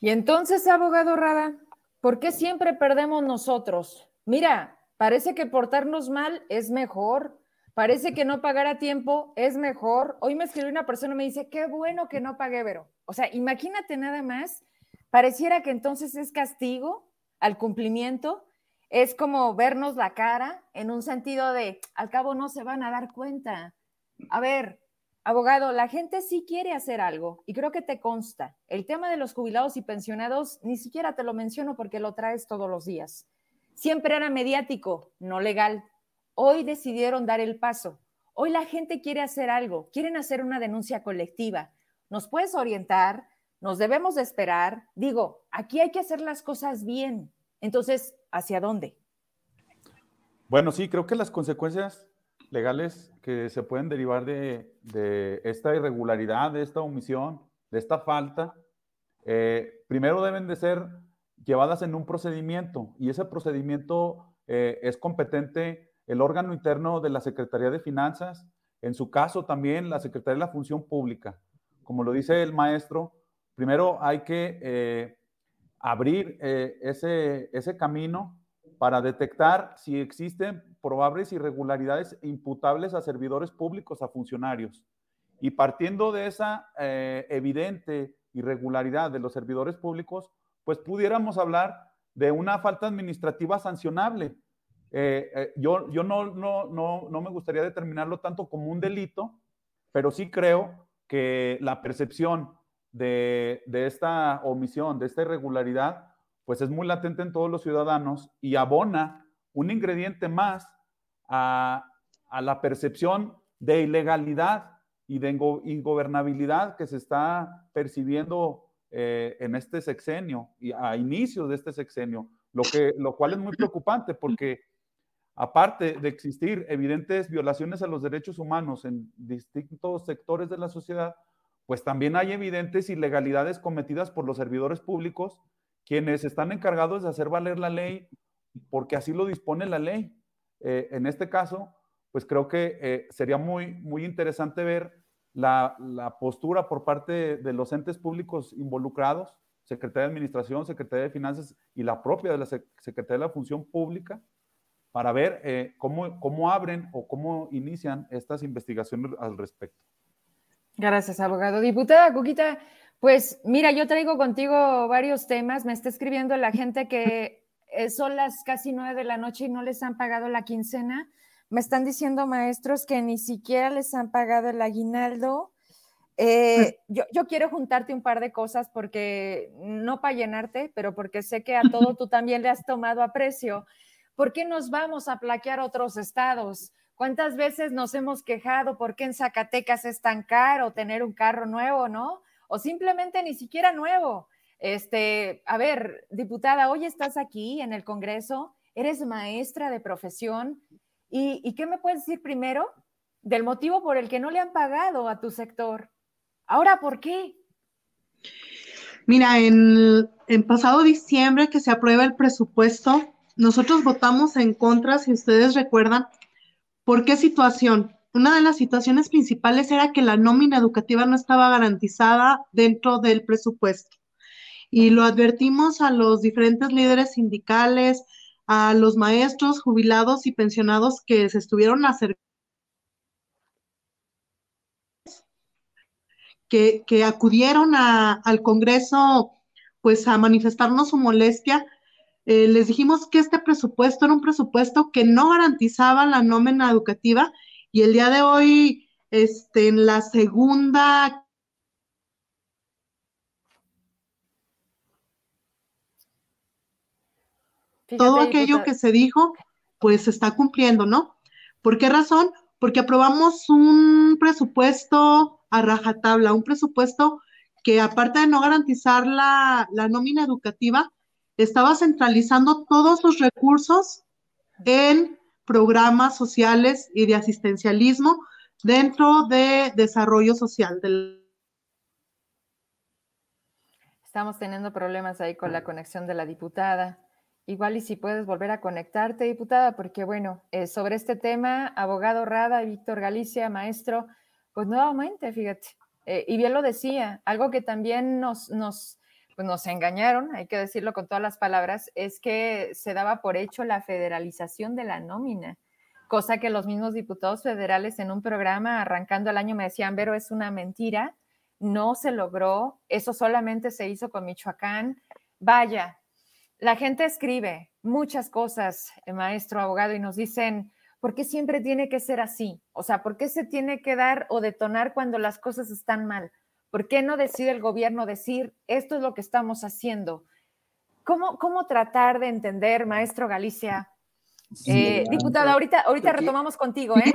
Y entonces, abogado Rada, ¿por qué siempre perdemos nosotros? Mira, parece que portarnos mal es mejor, parece que no pagar a tiempo es mejor. Hoy me escribió una persona y me dice, qué bueno que no pagué, Vero. O sea, imagínate nada más, pareciera que entonces es castigo al cumplimiento, es como vernos la cara en un sentido de, al cabo no se van a dar cuenta. A ver, abogado, la gente sí quiere hacer algo y creo que te consta. El tema de los jubilados y pensionados ni siquiera te lo menciono porque lo traes todos los días. Siempre era mediático, no legal. Hoy decidieron dar el paso. Hoy la gente quiere hacer algo, quieren hacer una denuncia colectiva. ¿Nos puedes orientar? ¿Nos debemos de esperar? Digo, aquí hay que hacer las cosas bien. Entonces, ¿hacia dónde? Bueno, sí, creo que las consecuencias legales que se pueden derivar de, esta irregularidad, de esta omisión, de esta falta, eh, primero deben de ser llevadas en un procedimiento y ese procedimiento eh, es competente el órgano interno de la Secretaría de Finanzas, en su caso también la Secretaría de la Función Pública. Como lo dice el maestro, primero hay que eh, abrir ese, ese camino para detectar si existen probables irregularidades imputables a servidores públicos, a funcionarios. Y partiendo de esa eh, evidente irregularidad de los servidores públicos, pues pudiéramos hablar de una falta administrativa sancionable. Eh, eh, yo yo no, no, no, no me gustaría determinarlo tanto como un delito, pero sí creo que la percepción de, de esta omisión, de esta irregularidad, pues es muy latente en todos los ciudadanos y abona un ingrediente más a, la percepción de ilegalidad y de ingobernabilidad que se está percibiendo eh, en este sexenio y a inicios de este sexenio, lo, que, lo cual es muy preocupante porque aparte de existir evidentes violaciones a los derechos humanos en distintos sectores de la sociedad, pues también hay evidentes ilegalidades cometidas por los servidores públicos quienes están encargados de hacer valer la ley porque así lo dispone la ley. Eh, en este caso, pues creo que eh, sería muy, muy interesante ver la, postura por parte de, los entes públicos involucrados, Secretaría de Administración, Secretaría de Finanzas y la propia de la Secretaría de la Función Pública, para ver eh, cómo, cómo abren o cómo inician estas investigaciones al respecto. Gracias, abogado. Diputada Cuquita, pues mira, yo traigo contigo varios temas. Me está escribiendo la gente que eh, son las casi nueve de la noche y no les han pagado la quincena. Me están diciendo maestros que ni siquiera les han pagado el aguinaldo. Eh, yo, yo, quiero juntarte un par de cosas porque no para llenarte, pero porque sé que a todo tú también le has tomado aprecio. ¿Por qué nos vamos a plaquear otros estados? ¿Cuántas veces nos hemos quejado por qué en Zacatecas es tan caro tener un carro nuevo, no? o simplemente ni siquiera nuevo. Este, a ver, diputada, hoy estás aquí en el Congreso, eres maestra de profesión, ¿y, qué me puedes decir primero del motivo por el que no le han pagado a tu sector? Ahora, ¿por qué? Mira, en, en pasado diciembre que se aprueba el presupuesto, nosotros votamos en contra, si ustedes recuerdan, ¿por qué situación? una de las situaciones principales era que la nómina educativa no estaba garantizada dentro del presupuesto. Y lo advertimos a los diferentes líderes sindicales, a los maestros jubilados y pensionados que se estuvieron. Que, que acudieron al Congreso pues a manifestarnos su molestia, eh, les dijimos que este presupuesto era un presupuesto que no garantizaba la nómina educativa y el día de hoy, este, en la segunda todo aquello que se dijo, pues se está cumpliendo, ¿no? ¿Por qué razón? Porque aprobamos un presupuesto a rajatabla, un presupuesto que aparte de no garantizar la, la nómina educativa, estaba centralizando todos los recursos en programas sociales y de asistencialismo dentro de desarrollo social. Estamos teniendo problemas ahí con la conexión de la diputada. Igual y si puedes volver a conectarte, diputada, porque bueno, eh, sobre este tema, abogado Rada, Víctor Galicia, maestro, pues nuevamente, fíjate, eh, y bien lo decía, algo que también nos, nos pues, nos engañaron, hay que decirlo con todas las palabras, es que se daba por hecho la federalización de la nómina, cosa que los mismos diputados federales en un programa arrancando el año me decían, pero es una mentira, no se logró, eso solamente se hizo con Michoacán. Vaya, la gente escribe muchas cosas, maestro abogado, y nos dicen, ¿por qué siempre tiene que ser así? O sea, ¿por qué se tiene que dar o detonar cuando las cosas están mal? ¿Por qué no decide el gobierno decir, esto es lo que estamos haciendo? ¿Cómo, cómo tratar de entender, maestro Galicia? Eh, diputada, ahorita, ahorita retomamos contigo, ¿eh?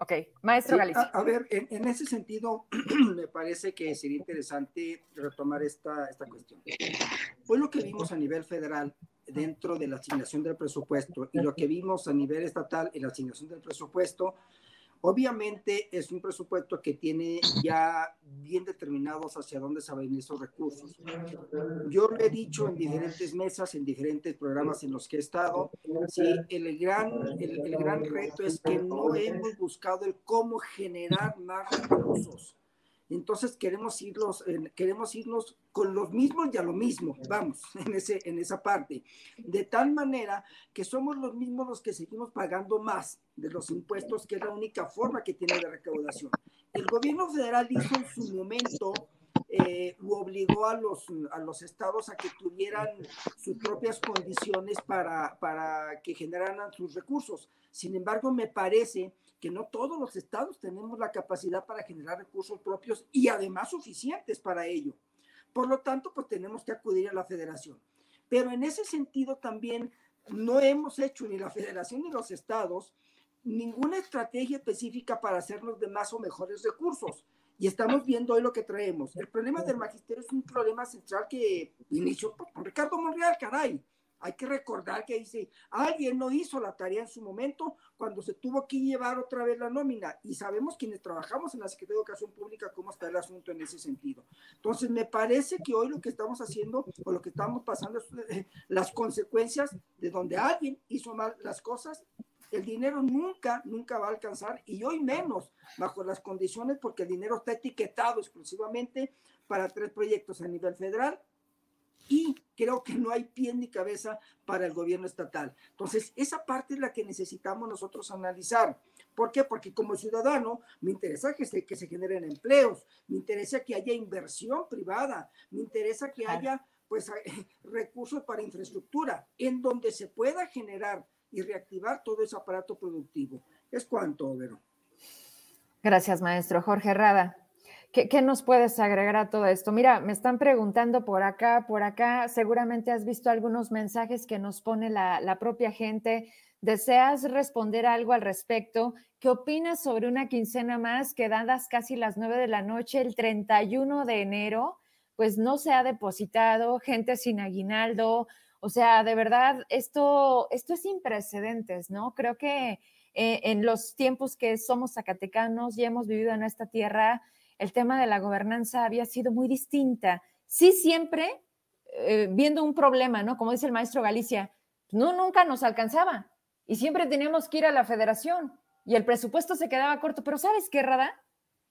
Ok, maestro Galicia. A, ver, en, ese sentido, *clears throat* me parece que sería interesante retomar esta, esta cuestión. Fue lo que vimos a nivel federal dentro de la asignación del presupuesto y lo que vimos a nivel estatal en la asignación del presupuesto Obviamente es un presupuesto que tiene ya bien determinados hacia dónde se van a ir esos recursos. Yo lo he dicho en diferentes mesas, en diferentes programas en los que he estado, sí, el, gran, el, el gran reto es que no hemos buscado el cómo generar más recursos. Entonces queremos irnos, queremos irnos con los mismos y a lo mismo, vamos, *laughs* en, ese, en esa parte. De tal manera que somos los mismos los que seguimos pagando más de los impuestos, que es la única forma que tiene de recaudación. El gobierno federal hizo en su momento eh, obligó a los, a los estados a que tuvieran sus propias condiciones para, para que generaran sus recursos. Sin embargo, me parece que no todos los estados tenemos la capacidad para generar recursos propios y además suficientes para ello. Por lo tanto, pues tenemos que acudir a la federación. Pero en ese sentido también no hemos hecho ni la federación ni los estados ninguna estrategia específica para hacernos de más o mejores recursos. Y estamos viendo hoy lo que traemos. El problema del magisterio es un problema central que inició con Ricardo Monreal, caray. Hay que recordar que dice, alguien no hizo la tarea en su momento cuando se tuvo que llevar otra vez la nómina. Y sabemos quienes trabajamos en la Secretaría de Educación Pública cómo está el asunto en ese sentido. Entonces, me parece que hoy lo que estamos haciendo o lo que estamos pasando es eh, las consecuencias de donde alguien hizo mal las cosas. El dinero nunca, nunca va a alcanzar y hoy menos bajo las condiciones porque el dinero está etiquetado exclusivamente para tres proyectos a nivel federal, y creo que no hay pie ni cabeza para el gobierno estatal. Entonces, esa parte es la que necesitamos nosotros analizar. ¿Por qué? Porque como ciudadano me interesa que se, que se generen empleos, me interesa que haya inversión privada, me interesa que haya pues *laughs* recursos para infraestructura en donde se pueda generar y reactivar todo ese aparato productivo. Es cuanto, Vero. Gracias, maestro Jorge Rada. ¿Qué, nos puedes agregar a todo esto? Mira, me están preguntando por acá, por acá. Seguramente has visto algunos mensajes que nos pone la, la propia gente. ¿Deseas responder algo al respecto? ¿Qué opinas sobre una quincena más que dadas casi las nueve de la noche, el 31 de enero? Pues no se ha depositado, gente sin aguinaldo. O sea, de verdad, esto, esto es sin precedentes, ¿no? Creo que eh, en los tiempos que somos zacatecanos y hemos vivido en esta tierra, el tema de la gobernanza había sido muy distinta. Sí, siempre eh, viendo un problema, ¿no? Como dice el maestro Galicia, no, nunca nos alcanzaba y siempre teníamos que ir a la federación y el presupuesto se quedaba corto. Pero ¿sabes qué, Rada?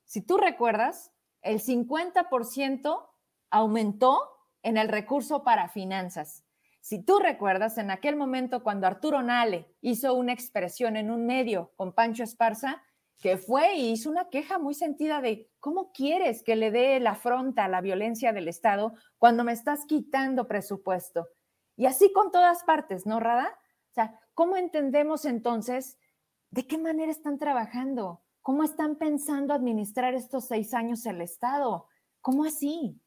Si tú recuerdas, el 50% aumentó en el recurso para finanzas. Si tú recuerdas, en aquel momento cuando Arturo Nale hizo una expresión en un medio con Pancho Esparza, que fue y hizo una queja muy sentida de cómo quieres que le dé la afronta a la violencia del Estado cuando me estás quitando presupuesto. Y así con todas partes, ¿no, Rada? O sea, ¿cómo entendemos entonces de qué manera están trabajando? ¿Cómo están pensando administrar estos seis años el Estado? ¿Cómo así?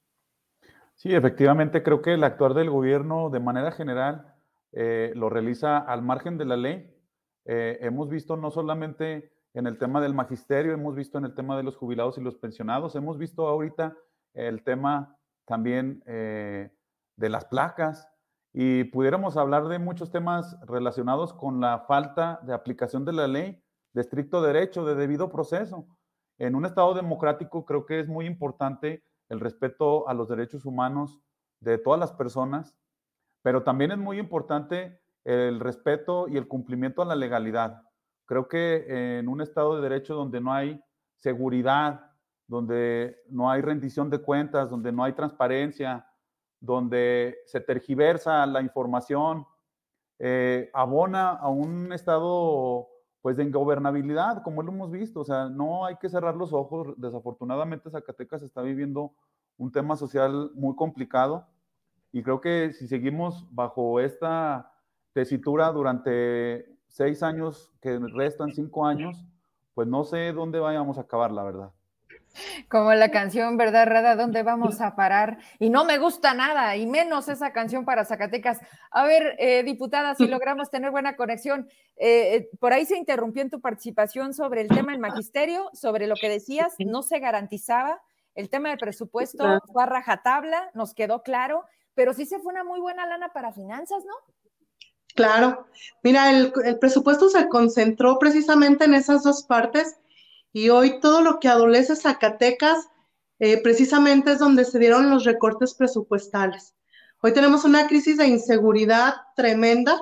Sí, efectivamente, creo que el actuar del gobierno de manera general eh, lo realiza al margen de la ley. Eh, hemos visto no solamente en el tema del magisterio, hemos visto en el tema de los jubilados y los pensionados, hemos visto ahorita el tema también eh, de las placas y pudiéramos hablar de muchos temas relacionados con la falta de aplicación de la ley, de estricto derecho, de debido proceso. En un Estado democrático creo que es muy importante el respeto a los derechos humanos de todas las personas, pero también es muy importante el respeto y el cumplimiento a la legalidad. Creo que en un Estado de Derecho donde no hay seguridad, donde no hay rendición de cuentas, donde no hay transparencia, donde se tergiversa la información, eh, abona a un estado pues de ingobernabilidad, como lo hemos visto. O sea, no hay que cerrar los ojos. Desafortunadamente Zacatecas está viviendo un tema social muy complicado y creo que si seguimos bajo esta tesitura durante seis años que restan, cinco años, pues no sé dónde vayamos a acabar, la verdad. Como la canción, ¿verdad, Rada? ¿Dónde vamos a parar? Y no me gusta nada, y menos esa canción para Zacatecas. A ver, eh, diputada, si *laughs* logramos tener buena conexión, eh, eh, por ahí se interrumpió en tu participación sobre el tema del magisterio, sobre lo que decías, no se garantizaba. El tema del presupuesto fue a rajatabla, nos quedó claro, pero sí se fue una muy buena lana para finanzas, ¿no? Claro. Mira, el, el presupuesto se concentró precisamente en esas dos partes y hoy todo lo que adolece Zacatecas eh, precisamente es donde se dieron los recortes presupuestales. Hoy tenemos una crisis de inseguridad tremenda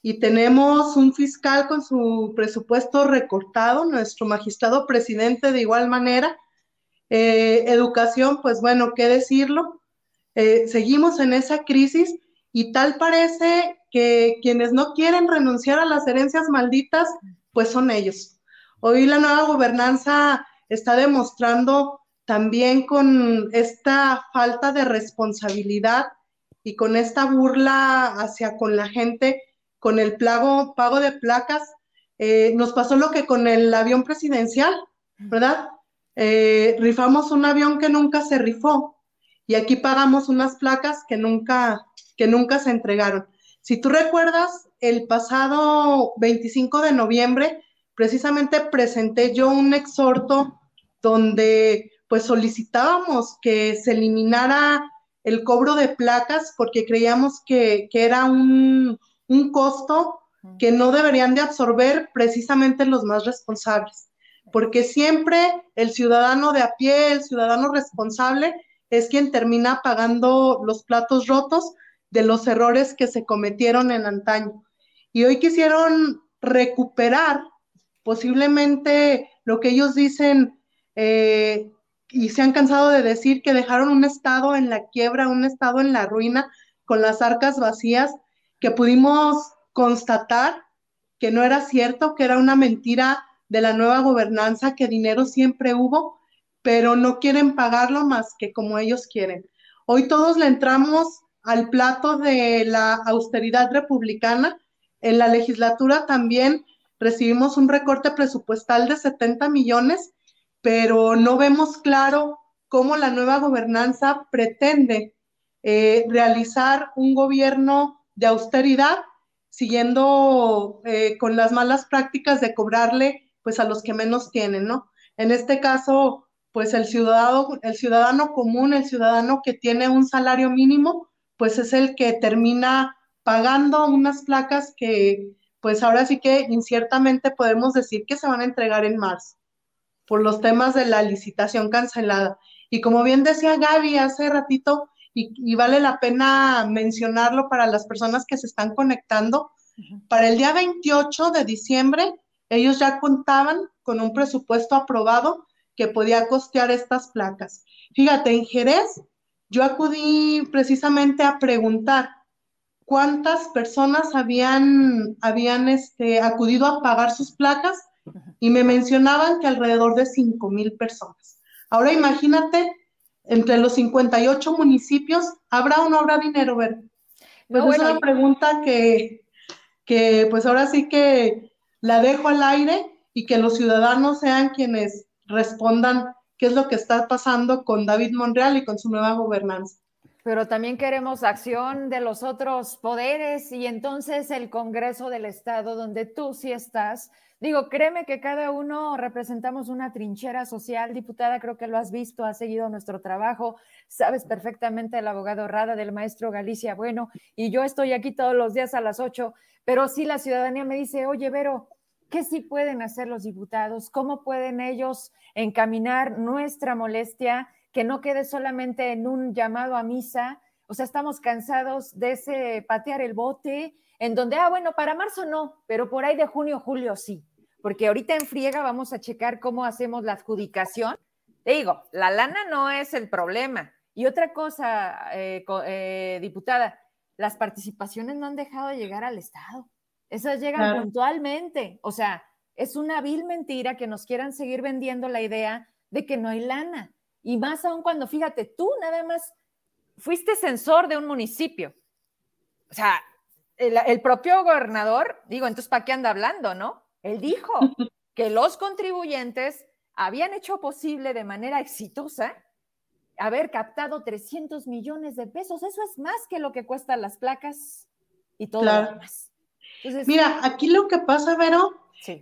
y tenemos un fiscal con su presupuesto recortado, nuestro magistrado presidente de igual manera. Eh, educación, pues bueno, ¿qué decirlo? Eh, seguimos en esa crisis y tal parece que quienes no quieren renunciar a las herencias malditas, pues son ellos. Hoy la nueva gobernanza está demostrando también con esta falta de responsabilidad y con esta burla hacia con la gente, con el pago, pago de placas. Eh, nos pasó lo que con el avión presidencial, ¿verdad? Eh, rifamos un avión que nunca se rifó y aquí pagamos unas placas que nunca, que nunca se entregaron. Si tú recuerdas, el pasado 25 de noviembre precisamente presenté yo un exhorto donde pues solicitábamos que se eliminara el cobro de placas porque creíamos que, era un, un, costo que no deberían de absorber precisamente los más responsables, porque siempre el ciudadano de a pie, el ciudadano responsable, es quien termina pagando los platos rotos de los errores que se cometieron en antaño. Y hoy quisieron recuperar posiblemente lo que ellos dicen eh, y se han cansado de decir que dejaron un estado en la quiebra, un estado en la ruina, con las arcas vacías, que pudimos constatar que no era cierto, que era una mentira de la nueva gobernanza, que dinero siempre hubo, pero no quieren pagarlo más que como ellos quieren. Hoy todos le entramos al plato de la austeridad republicana. En la legislatura también recibimos un recorte presupuestal de 70 millones, pero no vemos claro cómo la nueva gobernanza pretende eh, realizar un gobierno de austeridad, siguiendo eh, con las malas prácticas de cobrarle pues a los que menos tienen, ¿no? En este caso, pues el ciudadano, el ciudadano común, el ciudadano que tiene un salario mínimo, pues es el que termina pagando unas placas que pues ahora sí que inciertamente podemos decir que se van a entregar en marzo por los temas de la licitación cancelada. Y como bien decía Gaby hace ratito, y, vale la pena mencionarlo para las personas que se están conectando, para el día 28 de diciembre ellos ya contaban con un presupuesto aprobado que podía costear estas placas. Fíjate, en Jerez yo acudí precisamente a preguntar cuántas personas habían, habían este, acudido a pagar sus placas y me mencionaban que alrededor de 5 mil personas. Ahora imagínate, entre los 58 municipios, ¿habrá o no habrá dinero, ver? Pues es una pregunta que, que pues ahora sí que la dejo al aire y que los ciudadanos sean quienes respondan qué es lo que está pasando con David Monreal y con su nueva gobernanza. Pero también queremos acción de los otros poderes y entonces el Congreso del Estado, donde tú sí estás. Digo, créeme que cada uno representamos una trinchera social, diputada, creo que lo has visto, has seguido nuestro trabajo, sabes perfectamente el abogado Rada del maestro Galicia. Bueno, y yo estoy aquí todos los días a las ocho, pero sí la ciudadanía me dice, oye, Vero, ¿qué sí pueden hacer los diputados? ¿Cómo pueden ellos encaminar nuestra molestia? que no quede solamente en un llamado a misa. O sea, estamos cansados de ese patear el bote, en donde, ah, bueno, para marzo no, pero por ahí de junio, julio sí. Porque ahorita en friega vamos a checar cómo hacemos la adjudicación. Te digo, la lana no es el problema. Y otra cosa, eh, eh, diputada, las participaciones no han dejado de llegar al Estado. Esas llegan puntualmente. O sea, es una vil mentira que nos quieran seguir vendiendo la idea de que no hay lana. Y más aún cuando, fíjate, tú nada más fuiste censor de un municipio. O sea, el, propio gobernador, digo, entonces, ¿para qué anda hablando, no? Él dijo *laughs* que los contribuyentes habían hecho posible de manera exitosa haber captado 300 millones de pesos. Eso es más que lo que cuestan las placas y todo lo demás. Mira, aquí lo que pasa, Vero,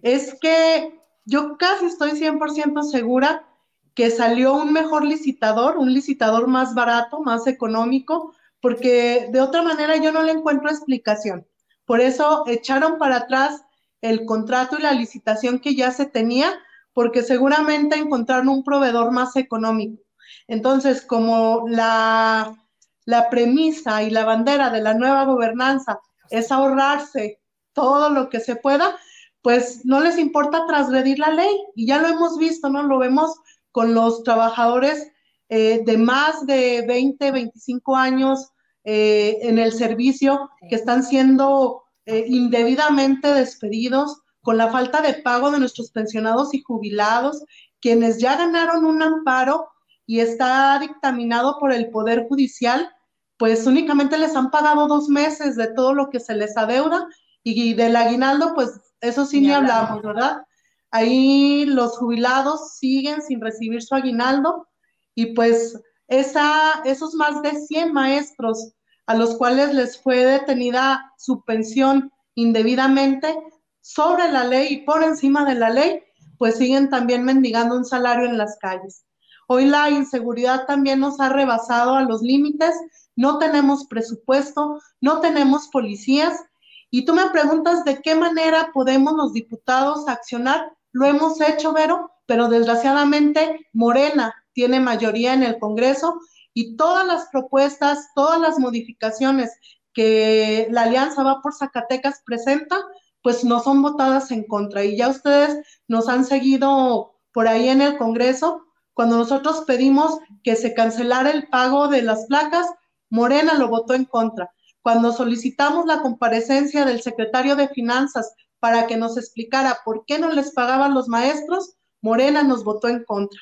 es que yo casi estoy 100% segura que salió un mejor licitador, un licitador más barato, más económico, porque de otra manera yo no le encuentro explicación. Por eso echaron para atrás el contrato y la licitación que ya se tenía, porque seguramente encontraron un proveedor más económico. Entonces, como la, la premisa y la bandera de la nueva gobernanza es ahorrarse todo lo que se pueda, pues no les importa transgredir la ley. Y ya lo hemos visto, ¿no? Lo vemos con los trabajadores eh, de más de 20, 25 años eh, en el servicio que están siendo eh, indebidamente despedidos, con la falta de pago de nuestros pensionados y jubilados, quienes ya ganaron un amparo y está dictaminado por el Poder Judicial, pues únicamente les han pagado dos meses de todo lo que se les adeuda y del aguinaldo, pues eso sí ni hablamos, ¿verdad? Ahí los jubilados siguen sin recibir su aguinaldo y pues esa, esos más de 100 maestros a los cuales les fue detenida su pensión indebidamente sobre la ley y por encima de la ley, pues siguen también mendigando un salario en las calles. Hoy la inseguridad también nos ha rebasado a los límites, no tenemos presupuesto, no tenemos policías y tú me preguntas de qué manera podemos los diputados accionar. Lo hemos hecho, Vero, pero desgraciadamente Morena tiene mayoría en el Congreso y todas las propuestas, todas las modificaciones que la Alianza Va por Zacatecas presenta, pues no son votadas en contra. Y ya ustedes nos han seguido por ahí en el Congreso. Cuando nosotros pedimos que se cancelara el pago de las placas, Morena lo votó en contra. Cuando solicitamos la comparecencia del secretario de Finanzas para que nos explicara por qué no les pagaban los maestros, Morena nos votó en contra.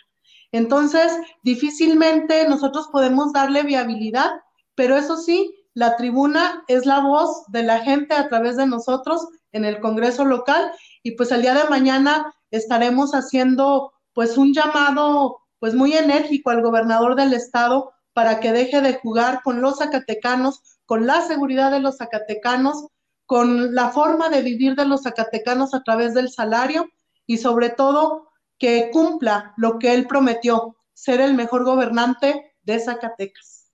Entonces, difícilmente nosotros podemos darle viabilidad, pero eso sí, la tribuna es la voz de la gente a través de nosotros en el Congreso local y pues el día de mañana estaremos haciendo pues un llamado pues muy enérgico al gobernador del estado para que deje de jugar con los zacatecanos, con la seguridad de los zacatecanos, con la forma de vivir de los zacatecanos a través del salario y sobre todo que cumpla lo que él prometió, ser el mejor gobernante de Zacatecas.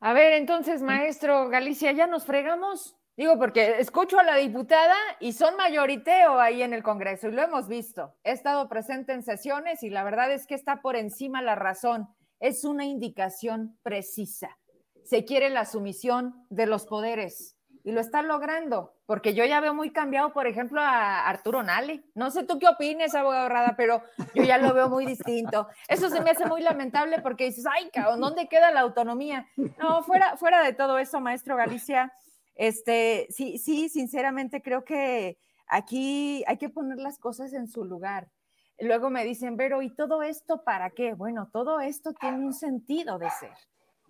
A ver, entonces, maestro Galicia, ¿ya nos fregamos? Digo, porque escucho a la diputada y son mayoriteo ahí en el Congreso y lo hemos visto. He estado presente en sesiones y la verdad es que está por encima la razón. Es una indicación precisa se quiere la sumisión de los poderes y lo está logrando, porque yo ya veo muy cambiado, por ejemplo, a Arturo Nale. No sé tú qué opines, abogado Rada, pero yo ya lo veo muy distinto. Eso se me hace muy lamentable porque dices, ay, cabrón, ¿dónde queda la autonomía? No, fuera, fuera de todo eso, maestro Galicia, este, sí, sí, sinceramente creo que aquí hay que poner las cosas en su lugar. Luego me dicen, pero ¿y todo esto para qué? Bueno, todo esto tiene un sentido de ser.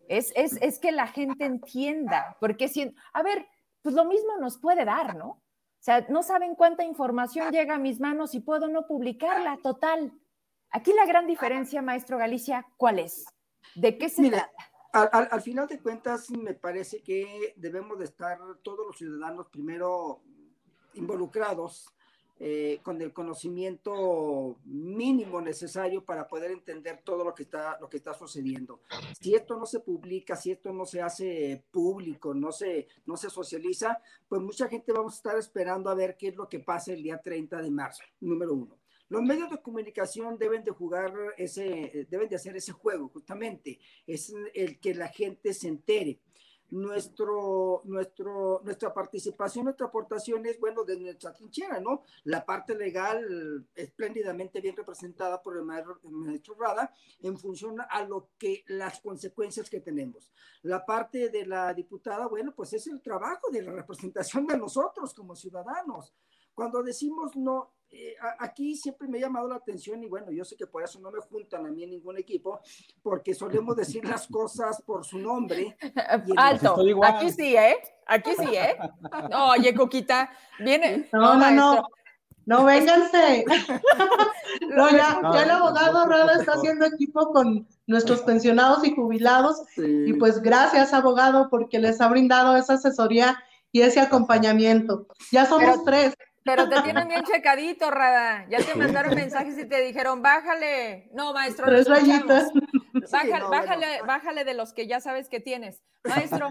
Es, es, es que la gente entienda, porque si, a ver, pues lo mismo nos puede dar, ¿no? O sea, no saben cuánta información llega a mis manos y puedo no publicarla, total. Aquí la gran diferencia, maestro Galicia, ¿cuál es? ¿De qué se trata? Al, al, final de cuentas, me parece que debemos de estar todos los ciudadanos primero involucrados eh, con el conocimiento mínimo necesario para poder entender todo lo que, está, lo que está sucediendo. Si esto no se publica, si esto no se hace público, no se, no se socializa, pues mucha gente vamos a estar esperando a ver qué es lo que pasa el día 30 de marzo, número uno. Los medios de comunicación deben de jugar ese, deben de hacer ese juego, justamente, es el que la gente se entere nuestro, nuestro, nuestra participación, nuestra aportación es, bueno, de nuestra trinchera, ¿no? La parte legal espléndidamente bien representada por el maestro, Rada en función a lo que, las consecuencias que tenemos. La parte de la diputada, bueno, pues es el trabajo de la representación de nosotros como ciudadanos. Cuando decimos no, eh, aquí siempre me ha llamado la atención y bueno, yo sé que por eso no me juntan a mí en ningún equipo, porque solemos decir las *laughs* cosas por su nombre. Alto, aquí sí, ¿eh? Aquí sí, ¿eh? Oye, Coquita, viene. No, no, no. No, vénganse. *laughs* no, ya, ya el abogado Rada está haciendo equipo con nuestros pensionados y jubilados. Y pues gracias, abogado, porque les ha brindado esa asesoría y ese acompañamiento. Ya somos tres. Pero te *laughs* tienen bien checadito, Rada. Ya te mandaron mensajes y te dijeron, bájale. No, maestro. Tres rayitas. Bájale, bájale, de los que ya sabes que tienes. Maestro.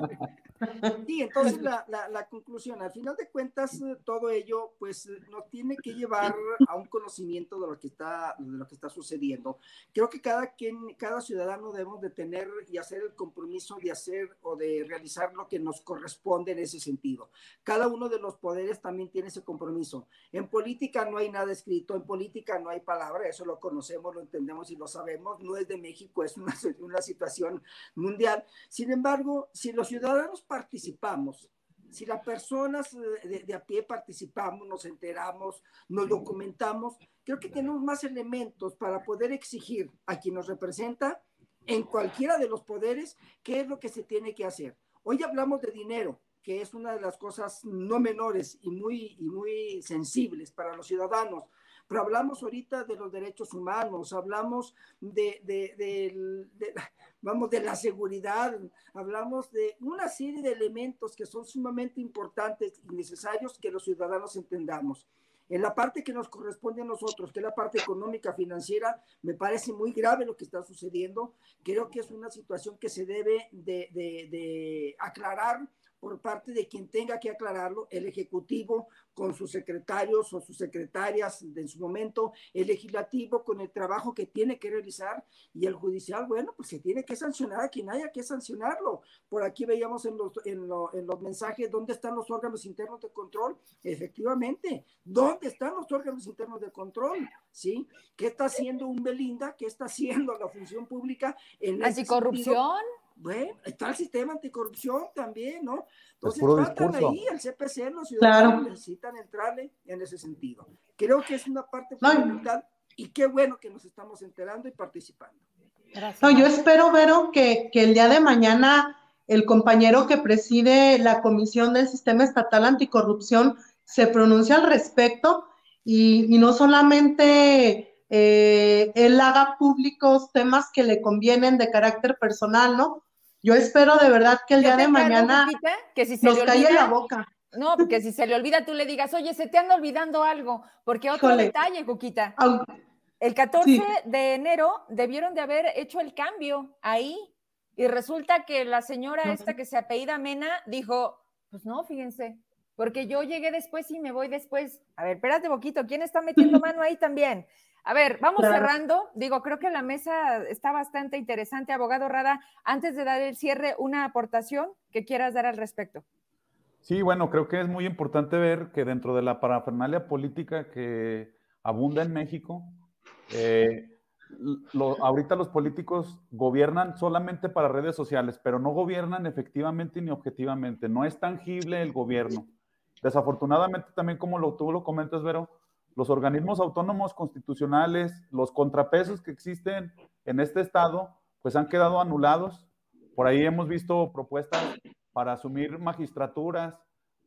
Sí, entonces la, la, conclusión, al final de cuentas, eh, todo ello, pues eh, nos tiene que llevar a un conocimiento de lo que está, de lo que está sucediendo. Creo que cada quien, cada ciudadano debemos de tener y hacer el compromiso de hacer o de realizar lo que nos corresponde en ese sentido. Cada uno de los poderes también tiene ese compromiso. En política no hay nada escrito, en política no hay palabra, eso lo conocemos, lo entendemos y lo sabemos. No es de México, es una, *laughs* una situación mundial. Sin embargo, si los ciudadanos participamos, si las personas de, a pie participamos, nos enteramos, nos documentamos, creo que tenemos más elementos para poder exigir a quien nos representa en cualquiera de los poderes qué es lo que se tiene que hacer. Hoy hablamos de dinero, que es una de las cosas no menores y muy, y muy sensibles para los ciudadanos, pero hablamos ahorita de los derechos humanos, hablamos de, de, *laughs* vamos, de la seguridad, hablamos de una serie de elementos que son sumamente importantes y necesarios que los ciudadanos entendamos. En la parte que nos corresponde a nosotros, que es la parte económica, financiera, me parece muy grave lo que está sucediendo. Creo que es una situación que se debe de, de, de aclarar por parte de quien tenga que aclararlo, el Ejecutivo con sus secretarios o sus secretarias en su momento, el Legislativo con el trabajo que tiene que realizar y el Judicial, bueno, pues se tiene que sancionar a quien haya que sancionarlo. Por aquí veíamos en los, en, en los mensajes dónde están los órganos internos de control. Efectivamente, ¿dónde están los órganos internos de control? ¿Sí? ¿Qué está haciendo un Belinda? ¿Qué está haciendo la función pública en ¿Anticorrupción? Bueno, está el sistema anticorrupción también, ¿no? Entonces, faltan ahí el CPC, los ciudadanos necesitan entrarle en ese sentido. Creo que es una parte fundamental y qué bueno que nos estamos enterando y participando. No, yo espero, Vero, que, que el día de mañana el compañero que preside la Comisión del Sistema Estatal Anticorrupción se pronuncie al respecto y, y no solamente eh, él haga públicos temas que le convienen de carácter personal, ¿no? Yo espero de verdad que el día de mañana que si se nos calle la boca. No, porque si se le olvida, tú le digas, oye, se te anda olvidando algo, porque otro detalle, Cuquita. El 14 de enero debieron de haber hecho el cambio ahí, y resulta que la señora esta que se apellida Mena dijo, pues no, fíjense, porque yo llegué después y me voy después. A ver, espérate poquito, ¿quién está metiendo *laughs* mano ahí también? A ver, vamos cerrando. Digo, creo que la mesa está bastante interesante. Abogado Rada, antes de dar el cierre, una aportación que quieras dar al respecto. Sí, bueno, creo que es muy importante ver que dentro de la parafernalia política que abunda en México, eh, ahorita los políticos gobiernan solamente para redes sociales, pero no gobiernan efectivamente ni objetivamente. No es tangible el gobierno. Desafortunadamente, también como lo, tú lo comentas, Vero, los organismos autónomos constitucionales, los contrapesos que existen en este estado, pues han quedado anulados. Por ahí hemos visto propuestas para asumir magistraturas,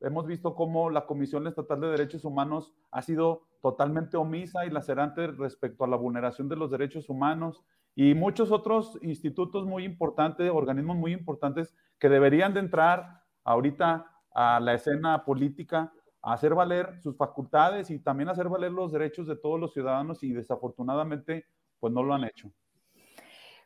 hemos visto cómo la Comisión Estatal de Derechos Humanos ha sido totalmente omisa y lacerante respecto a la vulneración de los derechos humanos y muchos otros institutos muy importantes, organismos muy importantes que deberían de entrar ahorita a la escena política hacer valer sus facultades y también hacer valer los derechos de todos los ciudadanos y desafortunadamente pues no lo han hecho.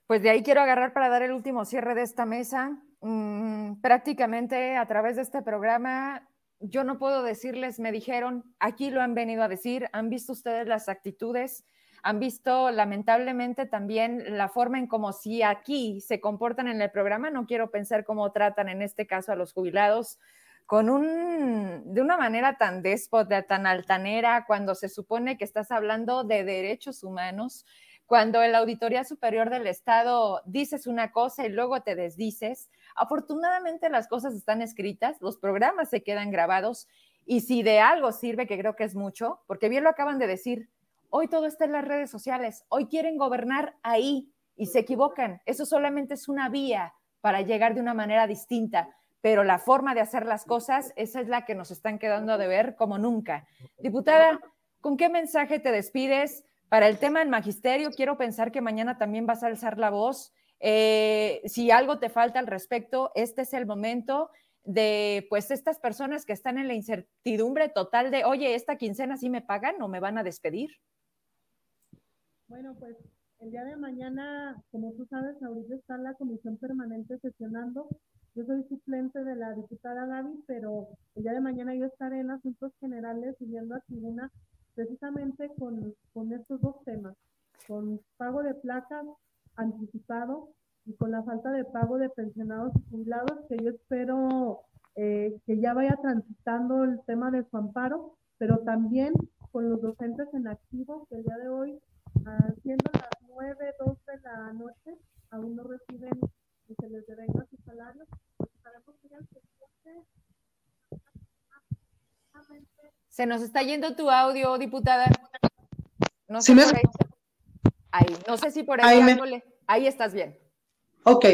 Pues de ahí quiero agarrar para dar el último cierre de esta mesa. Mm, prácticamente a través de este programa, yo no puedo decirles, me dijeron, aquí lo han venido a decir, han visto ustedes las actitudes, han visto lamentablemente también la forma en cómo si aquí se comportan en el programa, no quiero pensar cómo tratan en este caso a los jubilados, con un, de una manera tan déspota, tan altanera, cuando se supone que estás hablando de derechos humanos, cuando en la Auditoría Superior del Estado dices una cosa y luego te desdices. Afortunadamente las cosas están escritas, los programas se quedan grabados y si de algo sirve, que creo que es mucho, porque bien lo acaban de decir, hoy todo está en las redes sociales, hoy quieren gobernar ahí y se equivocan. Eso solamente es una vía para llegar de una manera distinta pero la forma de hacer las cosas, esa es la que nos están quedando de ver como nunca. Diputada, ¿con qué mensaje te despides? Para el tema del magisterio, quiero pensar que mañana también vas a alzar la voz. Eh, si algo te falta al respecto, este es el momento de pues estas personas que están en la incertidumbre total de, oye, esta quincena sí me pagan o me van a despedir. Bueno, pues el día de mañana, como tú sabes, ahorita está la comisión permanente sesionando. Yo soy suplente de la diputada Gaby, pero el día de mañana yo estaré en asuntos generales subiendo a tribuna precisamente con, con estos dos temas, con pago de placas anticipado y con la falta de pago de pensionados y jubilados, que yo espero eh, que ya vaya transitando el tema de su amparo, pero también con los docentes en activo, que el día de hoy, siendo las 9, 2 de la noche, aún no reciben y se les devenga su salario, se nos está yendo tu audio, diputada. No sé, por ahí. no sé si por ahí, ahí, ahí estás bien. Ok,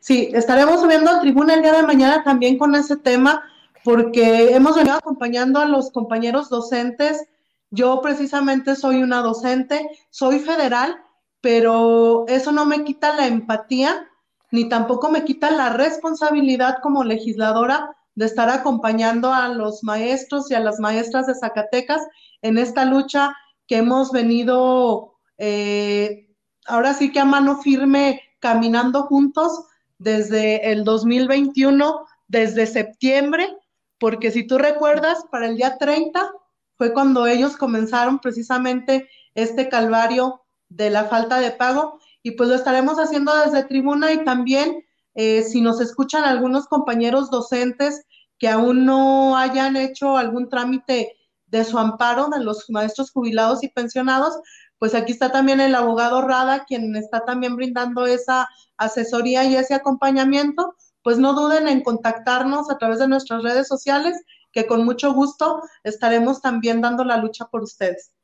sí, estaremos subiendo a tribuna el día de mañana también con ese tema, porque hemos venido acompañando a los compañeros docentes. Yo precisamente soy una docente, soy federal, pero eso no me quita la empatía, ni tampoco me quita la responsabilidad como legisladora de estar acompañando a los maestros y a las maestras de Zacatecas en esta lucha que hemos venido, eh, ahora sí que a mano firme caminando juntos desde el 2021, desde septiembre, porque si tú recuerdas, para el día 30 fue cuando ellos comenzaron precisamente este calvario de la falta de pago y pues lo estaremos haciendo desde tribuna y también eh, si nos escuchan algunos compañeros docentes que aún no hayan hecho algún trámite de su amparo de los maestros jubilados y pensionados, pues aquí está también el abogado Rada, quien está también brindando esa asesoría y ese acompañamiento, pues no duden en contactarnos a través de nuestras redes sociales, que con mucho gusto estaremos también dando la lucha por ustedes.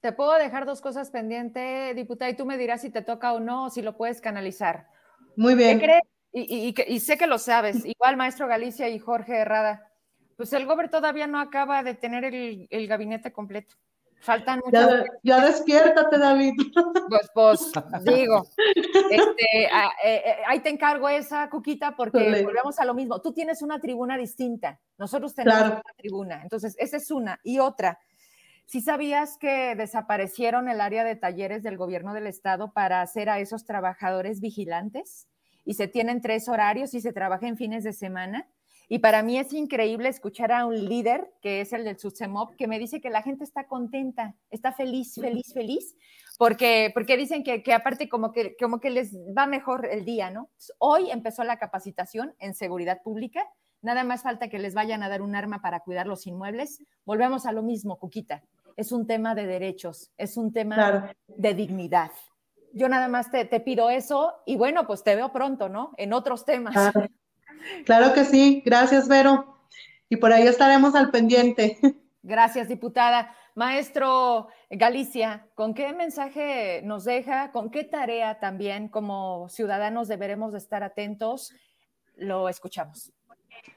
Te puedo dejar dos cosas pendientes, diputada, y tú me dirás si te toca o no, si lo puedes canalizar. Muy bien. ¿Qué crees? Y, sé que lo sabes, igual maestro Galicia y Jorge Herrada, pues el gobierno todavía no acaba de tener el gabinete completo. Faltan muchas. Ya, despiértate, David. *laughs* Pues, pues digo, este, ah, eh, eh, ahí te encargo esa, Cuquita, porque volvemos a lo mismo. Tú tienes una tribuna distinta, nosotros tenemos una tribuna. Entonces, esa es una. Y otra, si sabías que desaparecieron el área de talleres del gobierno del estado para hacer a esos trabajadores vigilantes? Y se tienen tres horarios y se trabaja en fines de semana. Y para mí es increíble escuchar a un líder, que es el del SUSEMOP, que me dice que la gente está contenta, está feliz, feliz, feliz, porque, porque dicen que, que aparte como que, como que les va mejor el día, ¿no? Hoy empezó la capacitación en seguridad pública, nada más falta que les vayan a dar un arma para cuidar los inmuebles. Volvemos a lo mismo, Cuquita, es un tema de derechos, es un tema de dignidad. Yo nada más te, te, pido eso y bueno, pues te veo pronto, ¿no? En otros temas. Claro que sí, gracias Vero. Y por ahí estaremos al pendiente. Gracias, diputada. Maestro Galicia, ¿con qué mensaje nos deja? ¿Con qué tarea también como ciudadanos deberemos de estar atentos? Lo escuchamos.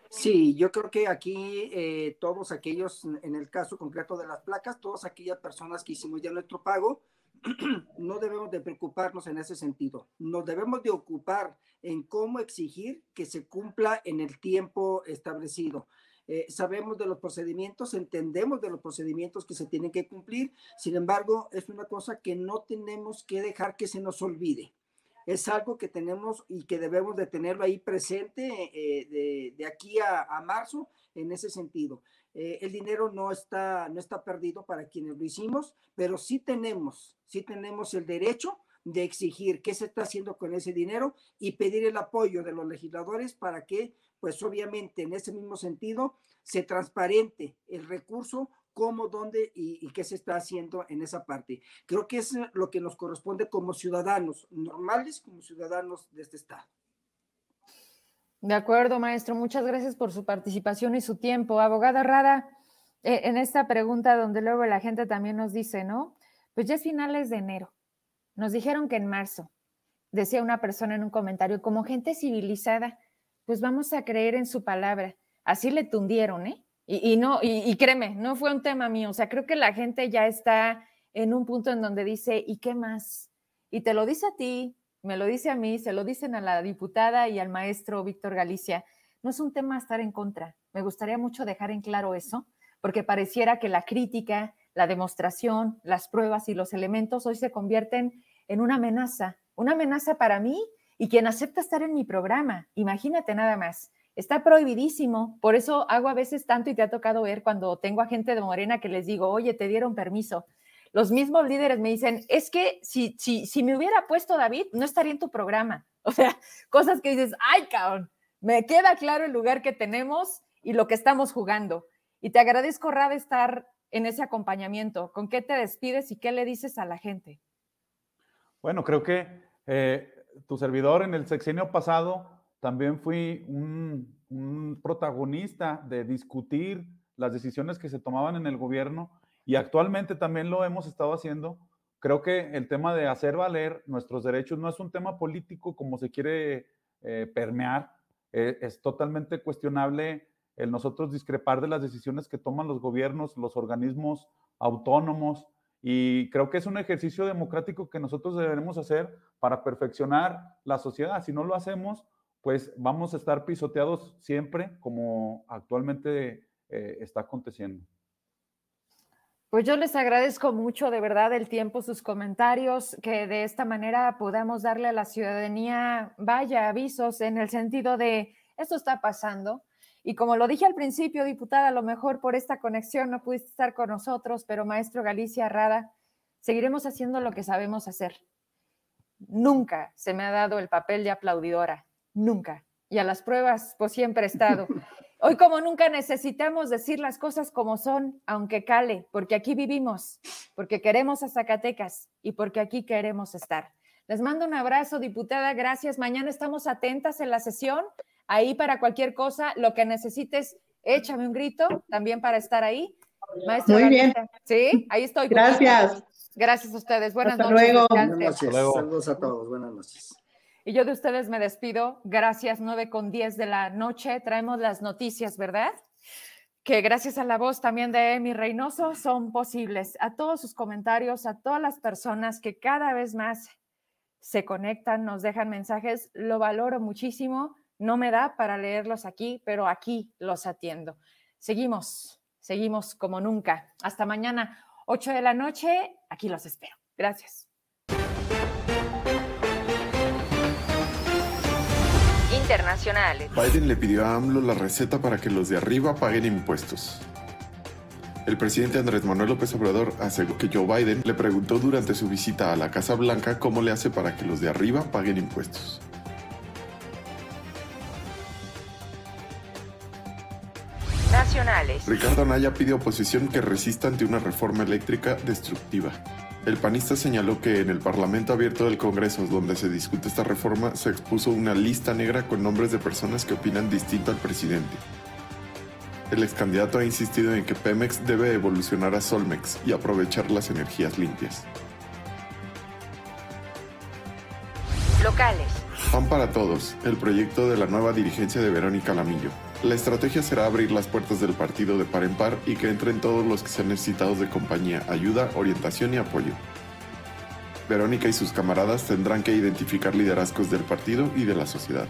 Sí, yo creo que aquí eh, todos aquellos, en el caso concreto de las placas, todas aquellas personas que hicimos ya nuestro pago, *clears throat* no debemos de preocuparnos en ese sentido. Nos debemos de ocupar en cómo exigir que se cumpla en el tiempo establecido. Eh, sabemos de los procedimientos, entendemos de los procedimientos que se tienen que cumplir, sin embargo, es una cosa que no tenemos que dejar que se nos olvide. Es algo que tenemos y que debemos de tenerlo ahí presente eh, de, aquí a marzo en ese sentido. Eh, el dinero no está, no está perdido para quienes lo hicimos, pero sí tenemos, sí tenemos el derecho de exigir qué se está haciendo con ese dinero y pedir el apoyo de los legisladores para que, pues obviamente, en ese mismo sentido, se transparente el recurso, cómo, dónde y, qué se está haciendo en esa parte. Creo que es lo que nos corresponde como ciudadanos normales, como ciudadanos de este Estado. De acuerdo, maestro. Muchas gracias por su participación y su tiempo. Abogada Rada, eh, en esta pregunta donde luego la gente también nos dice, ¿no? Pues ya es finales de enero. Nos dijeron que en marzo, decía una persona en un comentario, como gente civilizada, pues vamos a creer en su palabra. Así le tundieron, ¿eh? Y, no, y, créeme, no fue un tema mío. O sea, creo que la gente ya está en un punto en donde dice, ¿y qué más? Y te lo dice a ti, me lo dice a mí, se lo dicen a la diputada y al maestro Víctor Galicia. No es un tema estar en contra. Me gustaría mucho dejar en claro eso, porque pareciera que la crítica, la demostración, las pruebas y los elementos hoy se convierten en una amenaza, una amenaza para mí y quien acepta estar en mi programa. Imagínate nada más. Está prohibidísimo. Por eso hago a veces tanto y te ha tocado ver cuando tengo a gente de Morena que les digo, oye, te dieron permiso. Los mismos líderes me dicen, es que si, si, si me hubiera puesto David, no estaría en tu programa. *laughs* O sea, cosas que dices, ay, cabrón, me queda claro el lugar que tenemos y lo que estamos jugando. Y te agradezco, Rad, estar en ese acompañamiento. ¿Con qué te despides y qué le dices a la gente? Bueno, creo que eh, tu servidor en el sexenio pasado también fui un, protagonista de discutir las decisiones que se tomaban en el gobierno y actualmente también lo hemos estado haciendo. Creo que el tema de hacer valer nuestros derechos no es un tema político como se quiere eh, permear. Eh, es totalmente cuestionable el nosotros discrepar de las decisiones que toman los gobiernos, los organismos autónomos, y creo que es un ejercicio democrático que nosotros deberemos hacer para perfeccionar la sociedad. Si no lo hacemos, pues vamos a estar pisoteados siempre como actualmente eh, está aconteciendo. Pues yo les agradezco mucho de verdad el tiempo, sus comentarios, que de esta manera podamos darle a la ciudadanía, vaya, avisos en el sentido de esto está pasando, y como lo dije al principio, diputada, a lo mejor por esta conexión no pudiste estar con nosotros, pero maestro Galicia Rada, seguiremos haciendo lo que sabemos hacer. Nunca se me ha dado el papel de aplaudidora, nunca. Y a las pruebas, pues siempre he estado. Hoy como nunca necesitamos decir las cosas como son, aunque cale, porque aquí vivimos, porque queremos a Zacatecas y porque aquí queremos estar. Les mando un abrazo, diputada, gracias. Mañana estamos atentas en la sesión ahí para cualquier cosa, lo que necesites, échame un grito también para estar ahí. Muy bien. Sí, ahí estoy. Gracias. Gracias a ustedes. Buenas Hasta noches. Luego. Buenas noches. Saludos a todos. Buenas noches. Y yo de ustedes me despido. Gracias, 9 con 10 de la noche. Traemos las noticias, ¿verdad? Que gracias a la voz también de Emi Reynoso son posibles. A todos sus comentarios, a todas las personas que cada vez más se conectan, nos dejan mensajes, lo valoro muchísimo. No me da para leerlos aquí, pero aquí los atiendo. Seguimos, seguimos como nunca. Hasta mañana, 8 de la noche. Aquí los espero. Gracias. Internacionales. Biden le pidió a AMLO la receta para que los de arriba paguen impuestos. El presidente Andrés Manuel López Obrador aseguró que Joe Biden le preguntó durante su visita a la Casa Blanca cómo le hace para que los de arriba paguen impuestos. Ricardo Anaya pide oposición que resista ante una reforma eléctrica destructiva. El panista señaló que en el Parlamento abierto del Congreso, donde se discute esta reforma, se expuso una lista negra con nombres de personas que opinan distinto al presidente. El ex candidato ha insistido en que Pemex debe evolucionar a Solmex y aprovechar las energías limpias. Locales. Pan para Todos, el proyecto de la nueva dirigencia de Verónica Lamillo. La estrategia será abrir las puertas del partido de par en par y que entren todos los que sean necesitados de compañía, ayuda, orientación y apoyo. Verónica y sus camaradas tendrán que identificar liderazgos del partido y de la sociedad.